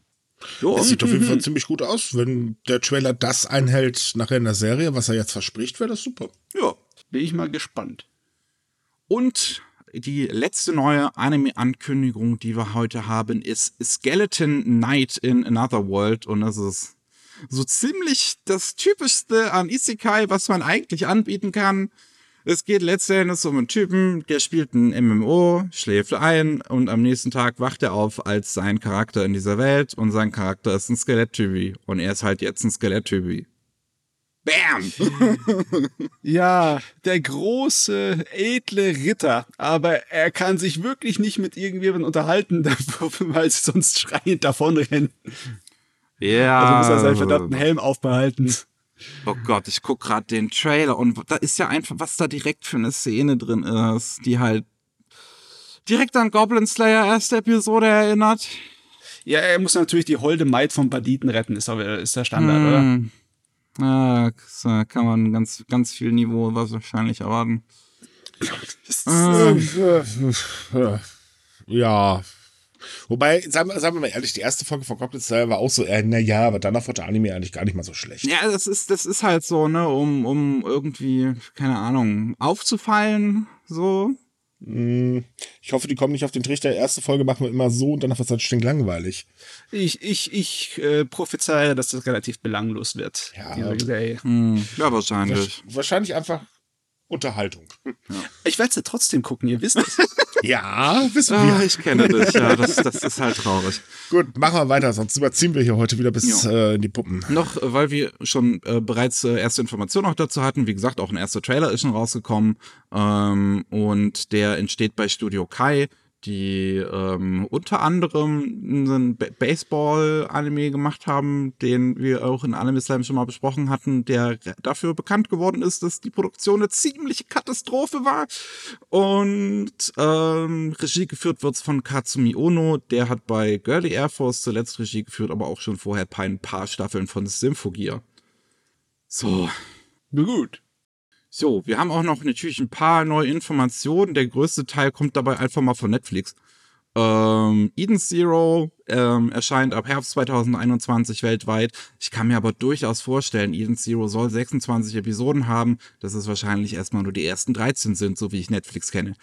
Jo. Das sieht auf jeden Fall ziemlich gut aus. Wenn der Trailer das einhält nachher in der Serie, was er jetzt verspricht, wäre das super. Ja, bin ich mal gespannt. Und die letzte neue Anime-Ankündigung, die wir heute haben, ist Skeleton Knight in Another World. Und das ist so ziemlich das Typischste an Isekai, was man eigentlich anbieten kann. Es geht letztendlich um einen Typen, der spielt ein MMO, schläft ein und am nächsten Tag wacht er auf als sein Charakter in dieser Welt und sein Charakter ist ein Skeletttypi und er ist halt jetzt ein Skeletttypi. Bam! [laughs] ja, der große, edle Ritter. Aber er kann sich wirklich nicht mit irgendjemandem unterhalten, [laughs] weil sie sonst schreiend davonrennen. Ja. Also muss er seinen verdammten Helm aufbehalten. Oh Gott, ich guck gerade den Trailer und da ist ja einfach, was da direkt für eine Szene drin ist, die halt direkt an Goblin Slayer erste Episode erinnert. Ja, er muss natürlich die holde Maid vom Banditen retten, ist, ist der Standard, mm. oder? Ah, da kann man ganz, ganz viel Niveau wahrscheinlich erwarten. ja. Wobei, sagen wir, sagen wir mal ehrlich, die erste Folge von Goblin Slayer war auch so, äh, naja, aber danach wurde der Anime eigentlich gar nicht mal so schlecht. Ja, das ist, das ist halt so, ne, um, um irgendwie, keine Ahnung, aufzufallen, so. Hm, ich hoffe, die kommen nicht auf den Trichter. Erste Folge machen wir immer so und danach wird es halt stinklangweilig. Ich, ich, ich äh, prophezeie, dass das relativ belanglos wird. Ja, hm, ja wahrscheinlich. Wahrscheinlich einfach Unterhaltung. Ja. Ich werde sie trotzdem gucken, ihr wisst es. [laughs] ja, wissen wir. Ah, ich kenne das, ja, das, das ist halt traurig. Gut, machen wir weiter, sonst überziehen wir hier heute wieder bis äh, in die Puppen. Noch, weil wir schon äh, bereits äh, erste Informationen auch dazu hatten, wie gesagt, auch ein erster Trailer ist schon rausgekommen ähm, und der entsteht bei Studio Kai die ähm, unter anderem einen Baseball-Anime gemacht haben, den wir auch in Anime Slam schon mal besprochen hatten, der dafür bekannt geworden ist, dass die Produktion eine ziemliche Katastrophe war. Und ähm, Regie geführt wird von Katsumi Ono, der hat bei Girly Air Force zuletzt Regie geführt, aber auch schon vorher ein paar Staffeln von Symphogear. So. Na gut. So, wir haben auch noch natürlich ein paar neue Informationen. Der größte Teil kommt dabei einfach mal von Netflix. Ähm, Eden Zero ähm, erscheint ab Herbst 2021 weltweit. Ich kann mir aber durchaus vorstellen, Eden Zero soll 26 Episoden haben, dass es wahrscheinlich erstmal nur die ersten 13 sind, so wie ich Netflix kenne.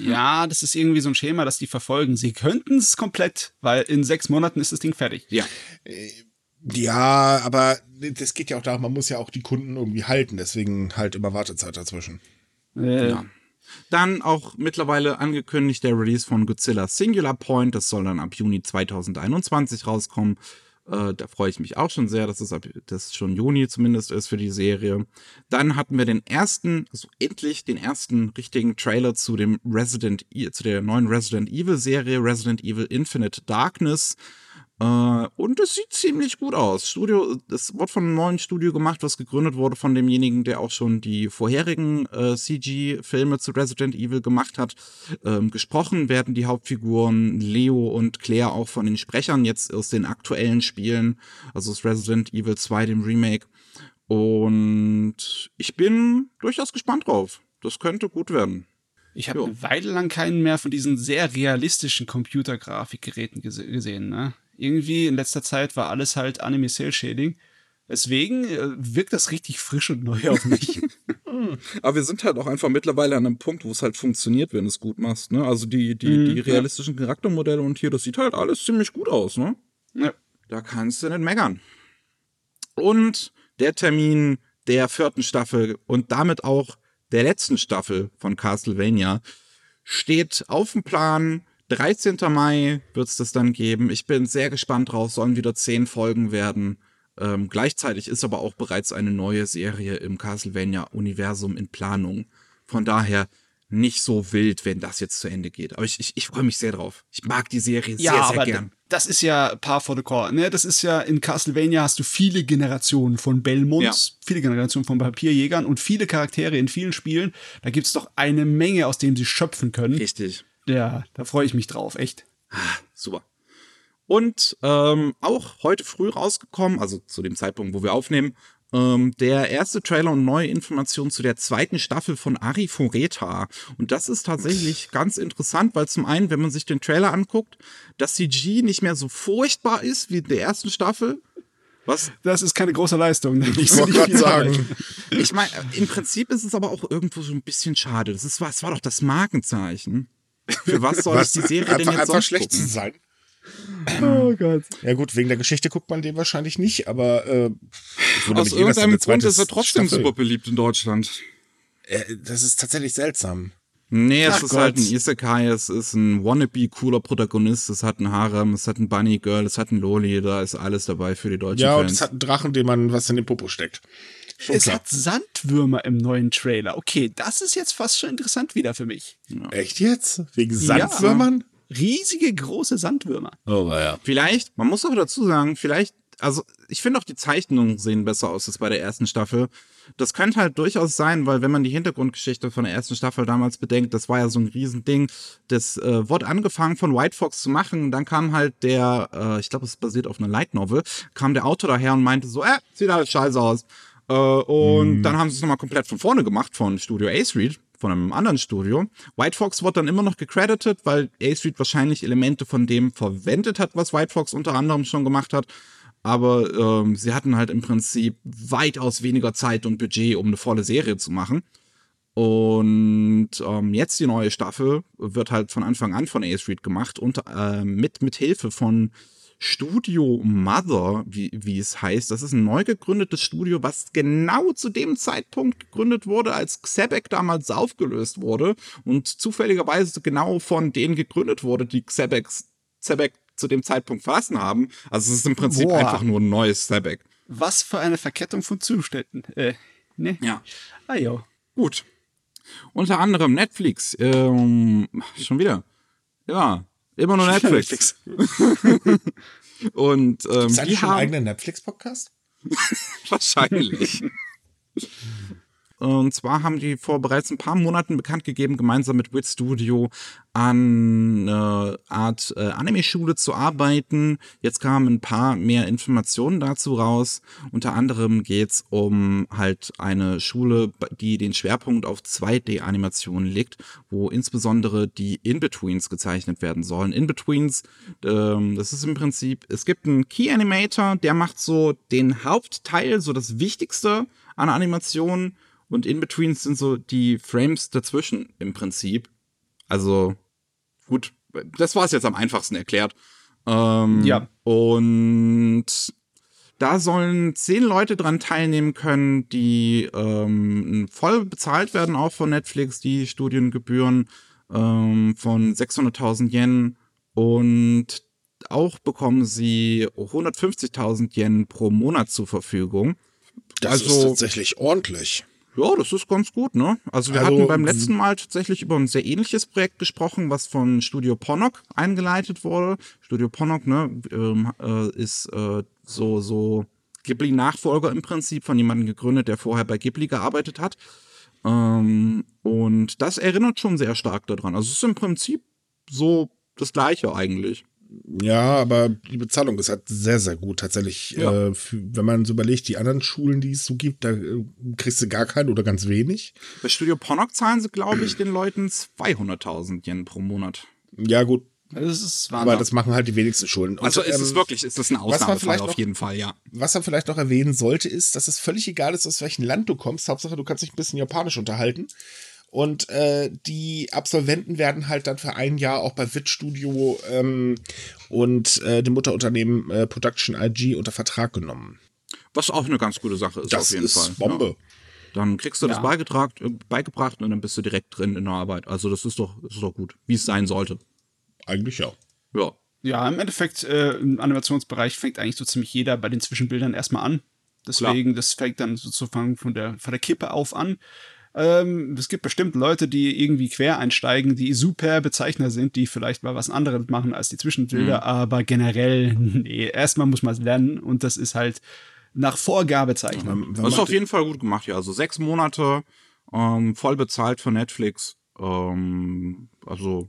Ja, das ist irgendwie so ein Schema, das die verfolgen. Sie könnten es komplett, weil in sechs Monaten ist das Ding fertig. Ja. Äh, ja, aber das geht ja auch darum, man muss ja auch die Kunden irgendwie halten, deswegen halt immer Wartezeit dazwischen. Äh. Ja. Dann auch mittlerweile angekündigt der Release von Godzilla Singular Point. Das soll dann ab Juni 2021 rauskommen. Äh, da freue ich mich auch schon sehr, dass es ab, das schon Juni zumindest ist für die Serie. Dann hatten wir den ersten, also endlich den ersten richtigen Trailer zu dem Resident, e, zu der neuen Resident Evil Serie, Resident Evil Infinite Darkness. Äh, und es sieht ziemlich gut aus. Studio, das wird von einem neuen Studio gemacht, was gegründet wurde von demjenigen, der auch schon die vorherigen äh, CG-Filme zu Resident Evil gemacht hat. Ähm, gesprochen werden die Hauptfiguren Leo und Claire auch von den Sprechern jetzt aus den aktuellen Spielen, also aus Resident Evil 2, dem Remake. Und ich bin durchaus gespannt drauf. das könnte gut werden. Ich habe eine Weile lang keinen mehr von diesen sehr realistischen Computergrafikgeräten gese gesehen. Ne? Irgendwie in letzter Zeit war alles halt Anime Cell Shading. Deswegen äh, wirkt das richtig frisch und neu auf mich. [laughs] [laughs] Aber wir sind halt auch einfach mittlerweile an einem Punkt, wo es halt funktioniert, wenn du es gut machst. Ne? Also die, die, Mhm, die realistischen Charaktermodelle und hier, das sieht halt alles ziemlich gut aus. Ne? ja. Da kannst du nicht meckern. Und der Termin der vierten Staffel und damit auch der letzten Staffel von Castlevania steht auf dem Plan. 13. Mai wird es das dann geben. Ich bin sehr gespannt drauf. Sollen wieder zehn Folgen werden. Ähm, gleichzeitig ist aber auch bereits eine neue Serie im Castlevania-Universum in Planung. Von daher nicht so wild, wenn das jetzt zu Ende geht. Aber ich, ich, ich freue mich sehr drauf. Ich mag die Serie Ja, sehr, sehr aber gern. das ist ja par for the core. Ne? Das ist ja in Castlevania hast du viele Generationen von Belmonts, viele Generationen von Papierjägern und viele Charaktere in vielen Spielen. Da gibt's doch eine Menge, aus dem sie schöpfen können. Richtig. Ja, da freue ich mich drauf, echt. Super. Und ähm, auch heute früh rausgekommen, also zu dem Zeitpunkt, wo wir aufnehmen, ähm, der erste Trailer und neue Informationen zu der zweiten Staffel von Ari Fureta. Und das ist tatsächlich ganz interessant, weil zum einen, wenn man sich den Trailer anguckt, das CG nicht mehr so furchtbar ist wie in der ersten Staffel. Was Das ist keine große Leistung. ne? Ich wollte [laughs] gerade sagen. ich meine, im Prinzip ist es aber auch irgendwo so ein bisschen schade. Das ist, das war doch das Markenzeichen. Für was soll Was? ich die Serie denn einfach, jetzt einfach sonst schlecht gucken? zu sein. Oh Gott. Ja gut, wegen der Geschichte guckt man den wahrscheinlich nicht, aber äh, Aus eh, irgendeinem eine Grund ist er trotzdem Staffel- super beliebt in Deutschland. Äh, das ist tatsächlich seltsam. Nee, es Ach ist Gott. halt ein Isekai, es ist ein wannabe cooler Protagonist, es hat ein Harem, es hat ein Bunny Girl, es hat ein Loli, da ist alles dabei für die deutschen Ja, und Fans. es hat einen Drachen, dem man was in den Popo steckt. Schon Es klar. hat Sandwürmer im neuen Trailer. Okay, das ist jetzt fast schon interessant wieder für mich. Echt jetzt? Wegen Ja. Sandwürmern? Riesige, große Sandwürmer. Oh, ja. Vielleicht, man muss auch dazu sagen, vielleicht, also ich finde auch die Zeichnungen sehen besser aus als bei der ersten Staffel. Das könnte halt durchaus sein, weil wenn man die Hintergrundgeschichte von der ersten Staffel damals bedenkt, das war ja so ein Riesending. Das äh, wurde angefangen von White Fox zu machen, dann kam halt der, äh, ich glaube, es basiert auf einer Light Novel, kam der Autor daher und meinte so, äh, sieht alles scheiße aus. Äh, und dann haben sie es nochmal komplett von vorne gemacht von Studio A Street, von einem anderen Studio. White Fox wurde dann immer noch gecredited, weil A Street wahrscheinlich Elemente von dem verwendet hat, was White Fox unter anderem schon gemacht hat. Aber ähm, sie hatten halt im Prinzip weitaus weniger Zeit und Budget, um eine volle Serie zu machen. Und ähm, jetzt die neue Staffel wird halt von Anfang an von A Street gemacht und äh, mit mit Hilfe von Studio Mother, wie, wie es heißt. Das ist ein neu gegründetes Studio, was genau zu dem Zeitpunkt gegründet wurde, als Xebec damals aufgelöst wurde und zufälligerweise genau von denen gegründet wurde, die Xebec, Xebec zu dem Zeitpunkt verlassen haben. Also es ist im Prinzip Boah. einfach nur ein neues Xebec. Was für eine Verkettung von Zuständen. Äh, ne? Ja. Ah, jo. Gut. Unter anderem Netflix. Ähm, schon wieder. Ja, immer nur [laughs] Netflix. [laughs] Und ähm, Ist schon ein haben eigener Netflix-Podcast? [laughs] wahrscheinlich. Und zwar haben die vor bereits ein paar Monaten bekannt gegeben, gemeinsam mit Wit Studio an eine Art äh, Anime-Schule zu arbeiten. Jetzt kamen ein paar mehr Informationen dazu raus. Unter anderem geht's um halt eine Schule, die den Schwerpunkt auf 2D-Animationen legt, wo insbesondere die In-Betweens gezeichnet werden sollen. In-Betweens, ähm, das ist im Prinzip, es gibt einen Key-Animator, der macht so den Hauptteil, so das Wichtigste an Animationen und In-Betweens sind so die Frames dazwischen im Prinzip. Also gut, das war es jetzt am einfachsten erklärt. Ähm, Ja. Und da sollen zehn Leute dran teilnehmen können, die ähm, voll bezahlt werden, auch von Netflix, die Studiengebühren ähm, von 600.000 Yen und auch bekommen sie 150.000 Yen pro Monat zur Verfügung. Das ist Also- tatsächlich ordentlich. Ja, das ist ganz gut, ne? Also wir Also, hatten beim letzten Mal tatsächlich über ein sehr ähnliches Projekt gesprochen, was von Studio Ponok eingeleitet wurde. Studio Ponok, ne, ähm, äh, ist äh, so, so Ghibli-Nachfolger im Prinzip von jemandem gegründet, der vorher bei Ghibli gearbeitet hat. Ähm, und das erinnert schon sehr stark daran. Also es ist im Prinzip so das Gleiche eigentlich. Ja, aber die Bezahlung ist halt sehr, sehr gut tatsächlich. Ja. Äh, für, wenn man so überlegt, die anderen Schulen, die es so gibt, da äh, kriegst du gar keinen oder ganz wenig. Bei Studio Ponok zahlen sie, glaube ich, den Leuten 200.000 Yen pro Monat. Ja, gut, Das ist aber Wahnsinn. das machen halt die wenigsten Schulen. Und, Also ist es ähm, wirklich, ist es ein Ausnahmefall auf noch- jeden Fall, ja. Was man vielleicht noch erwähnen sollte, ist, dass es völlig egal ist, aus welchem Land du kommst. Hauptsache, du kannst dich ein bisschen Japanisch unterhalten. Und äh, die Absolventen werden halt dann für ein Jahr auch bei WIT Studio ähm, und äh, dem Mutterunternehmen äh, Production IG unter Vertrag genommen. Was auch eine ganz gute Sache ist Das auf jeden ist Fall. Bombe. Ja. Dann kriegst du das Ja. beigetragen, äh, beigebracht und dann bist du direkt drin in der Arbeit. Also das ist doch, das ist doch gut, wie es sein sollte. Eigentlich ja. Ja. Ja, im Endeffekt, äh, im Animationsbereich fängt eigentlich so ziemlich jeder bei den Zwischenbildern erstmal an. Deswegen, das fängt dann sozusagen von der, von der Kippe auf an. Ähm, es gibt bestimmt Leute, die irgendwie quer einsteigen, die super Bezeichner sind, die vielleicht mal was anderes machen als die Zwischenbilder, aber generell, [laughs] nee, erstmal muss man es lernen und das ist halt nach Vorgabe zeichnen. Wenn Das ist auf jeden Fall gut gemacht, ja. Also sechs Monate, ähm, voll bezahlt von Netflix. Ähm, also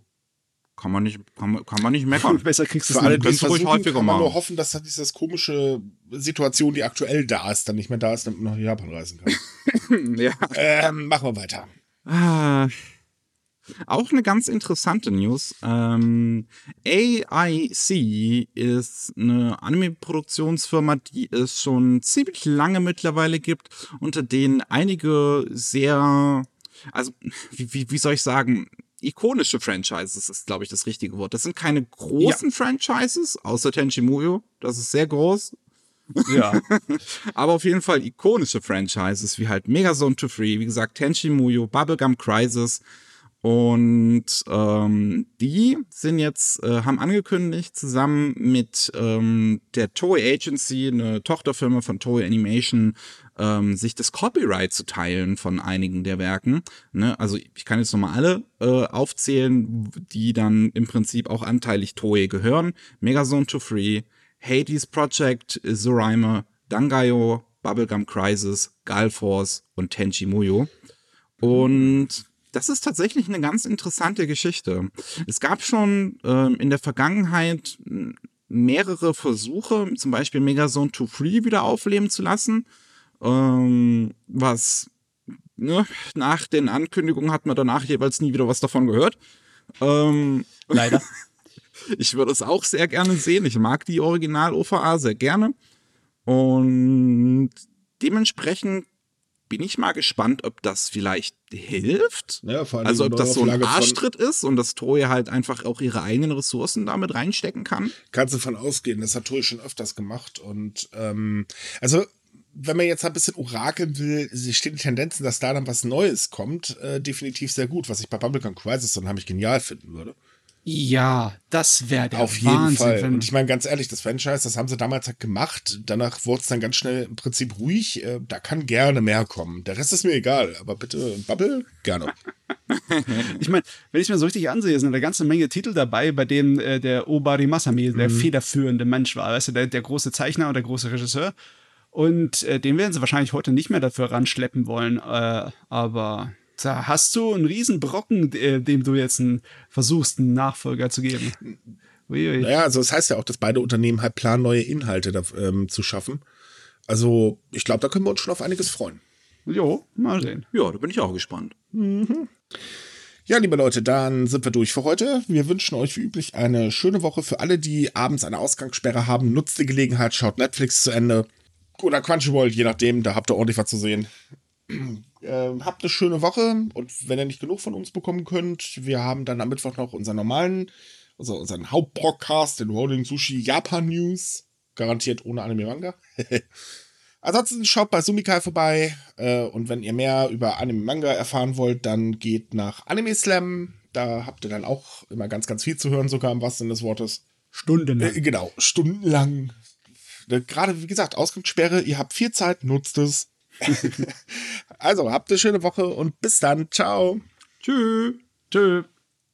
kann man nicht, kann man, kann man nicht meckern. [laughs] Besser kriegst du Für es alle, die es ruhig häufiger kann man machen. nur hoffen, dass halt diese komische Situation, die aktuell da ist, dann nicht mehr da ist, damit man nach Japan reisen kann. [laughs] [laughs] ja. ähm, machen wir weiter. Ah, auch eine ganz interessante News. Ähm, AIC ist eine Anime-Produktionsfirma, die es schon ziemlich lange mittlerweile gibt, unter denen einige sehr, also wie, wie, wie soll ich sagen, ikonische Franchises ist, glaube ich, das richtige Wort. Das sind keine großen Franchises, außer Tenchi Muyo. Das ist sehr groß. Ja. [laughs] Aber auf jeden Fall ikonische Franchises wie halt Megazone 2 Free, wie gesagt, Tenchi Muyo, Bubblegum Crisis. Und ähm, die sind jetzt, äh, haben angekündigt, zusammen mit ähm, der Toei Agency, eine Tochterfirma von Toei Animation, ähm, sich das Copyright zu teilen von einigen der Werken. Ne? Also ich kann jetzt nochmal alle äh, aufzählen, die dann im Prinzip auch anteilig Toei gehören. Megazone 2 Free, Hades Project, Zoraima, Dangayo, Bubblegum Crisis, Galforce und Tenchi Muyo. Und das ist tatsächlich eine ganz interessante Geschichte. Es gab schon ähm, in der Vergangenheit mehrere Versuche, zum Beispiel Megazone 2 Free wieder aufleben zu lassen, ähm, was ne, nach den Ankündigungen hat man danach jeweils nie wieder was davon gehört. Ähm, Leider. [laughs] ich würde es auch sehr gerne sehen. Ich mag die Original-OVA sehr gerne. Und dementsprechend bin ich mal gespannt, ob das vielleicht hilft. Ja, vor allem also ob das so ein Arschtritt ist und dass Toei halt einfach auch ihre eigenen Ressourcen damit reinstecken kann. kannst du von ausgehen. Das hat Toei schon öfters gemacht. Und ähm, also, wenn man jetzt ein bisschen orakeln will, stehen die Tendenzen, dass da dann was Neues kommt, äh, definitiv sehr gut. Was ich bei Bubblegum Crisis dann nämlich genial finden würde. Ja, das wäre der Auf jeden Wahnsinn. Fall. Und ich meine, ganz ehrlich, das Franchise, das haben sie damals halt gemacht. Danach wurde es dann ganz schnell im Prinzip ruhig. Äh, da kann gerne mehr kommen. Der Rest ist mir egal. Aber bitte Bubble, gerne. [laughs] Ich meine, wenn ich mir so richtig ansehe, sind eine ganze Menge Titel dabei, bei denen äh, der Obari Masami der federführende Mensch war, weißt du, der, der große Zeichner und der große Regisseur. Und äh, den werden sie wahrscheinlich heute nicht mehr dafür ranschleppen wollen. Äh, aber da hast du einen Riesenbrocken, äh, dem du jetzt einen, versuchst, einen Nachfolger zu geben. Uiui. Naja, also das heißt ja auch, dass beide Unternehmen halt planen, neue Inhalte da, ähm, zu schaffen. Also, ich glaube, da können wir uns schon auf einiges freuen. Jo, mal sehen. Ja, da bin ich auch gespannt. Ja, liebe Leute, dann sind wir durch für heute. Wir wünschen euch wie üblich eine schöne Woche. Für alle, die abends eine Ausgangssperre haben, nutzt die Gelegenheit, schaut Netflix zu Ende. Oder Crunchyroll, je nachdem, da habt ihr ordentlich was zu sehen. Ähm, habt eine schöne Woche und wenn ihr nicht genug von uns bekommen könnt, wir haben dann am Mittwoch noch unseren normalen, also unseren Hauptpodcast, den Rolling Sushi Japan News. Garantiert ohne Anime-Manga. [laughs] Ansonsten schaut bei Sumikai vorbei äh, und wenn ihr mehr über Anime-Manga erfahren wollt, dann geht nach Anime Slam. Da habt ihr dann auch immer ganz, ganz viel zu hören, sogar im wahrsten Sinne des Wortes. Stunden. Äh, genau, stundenlang. Äh, Gerade, wie gesagt, Ausgangssperre, ihr habt viel Zeit, nutzt es. [laughs] also, habt eine schöne Woche und bis dann. Ciao. Tschüss. Tschö.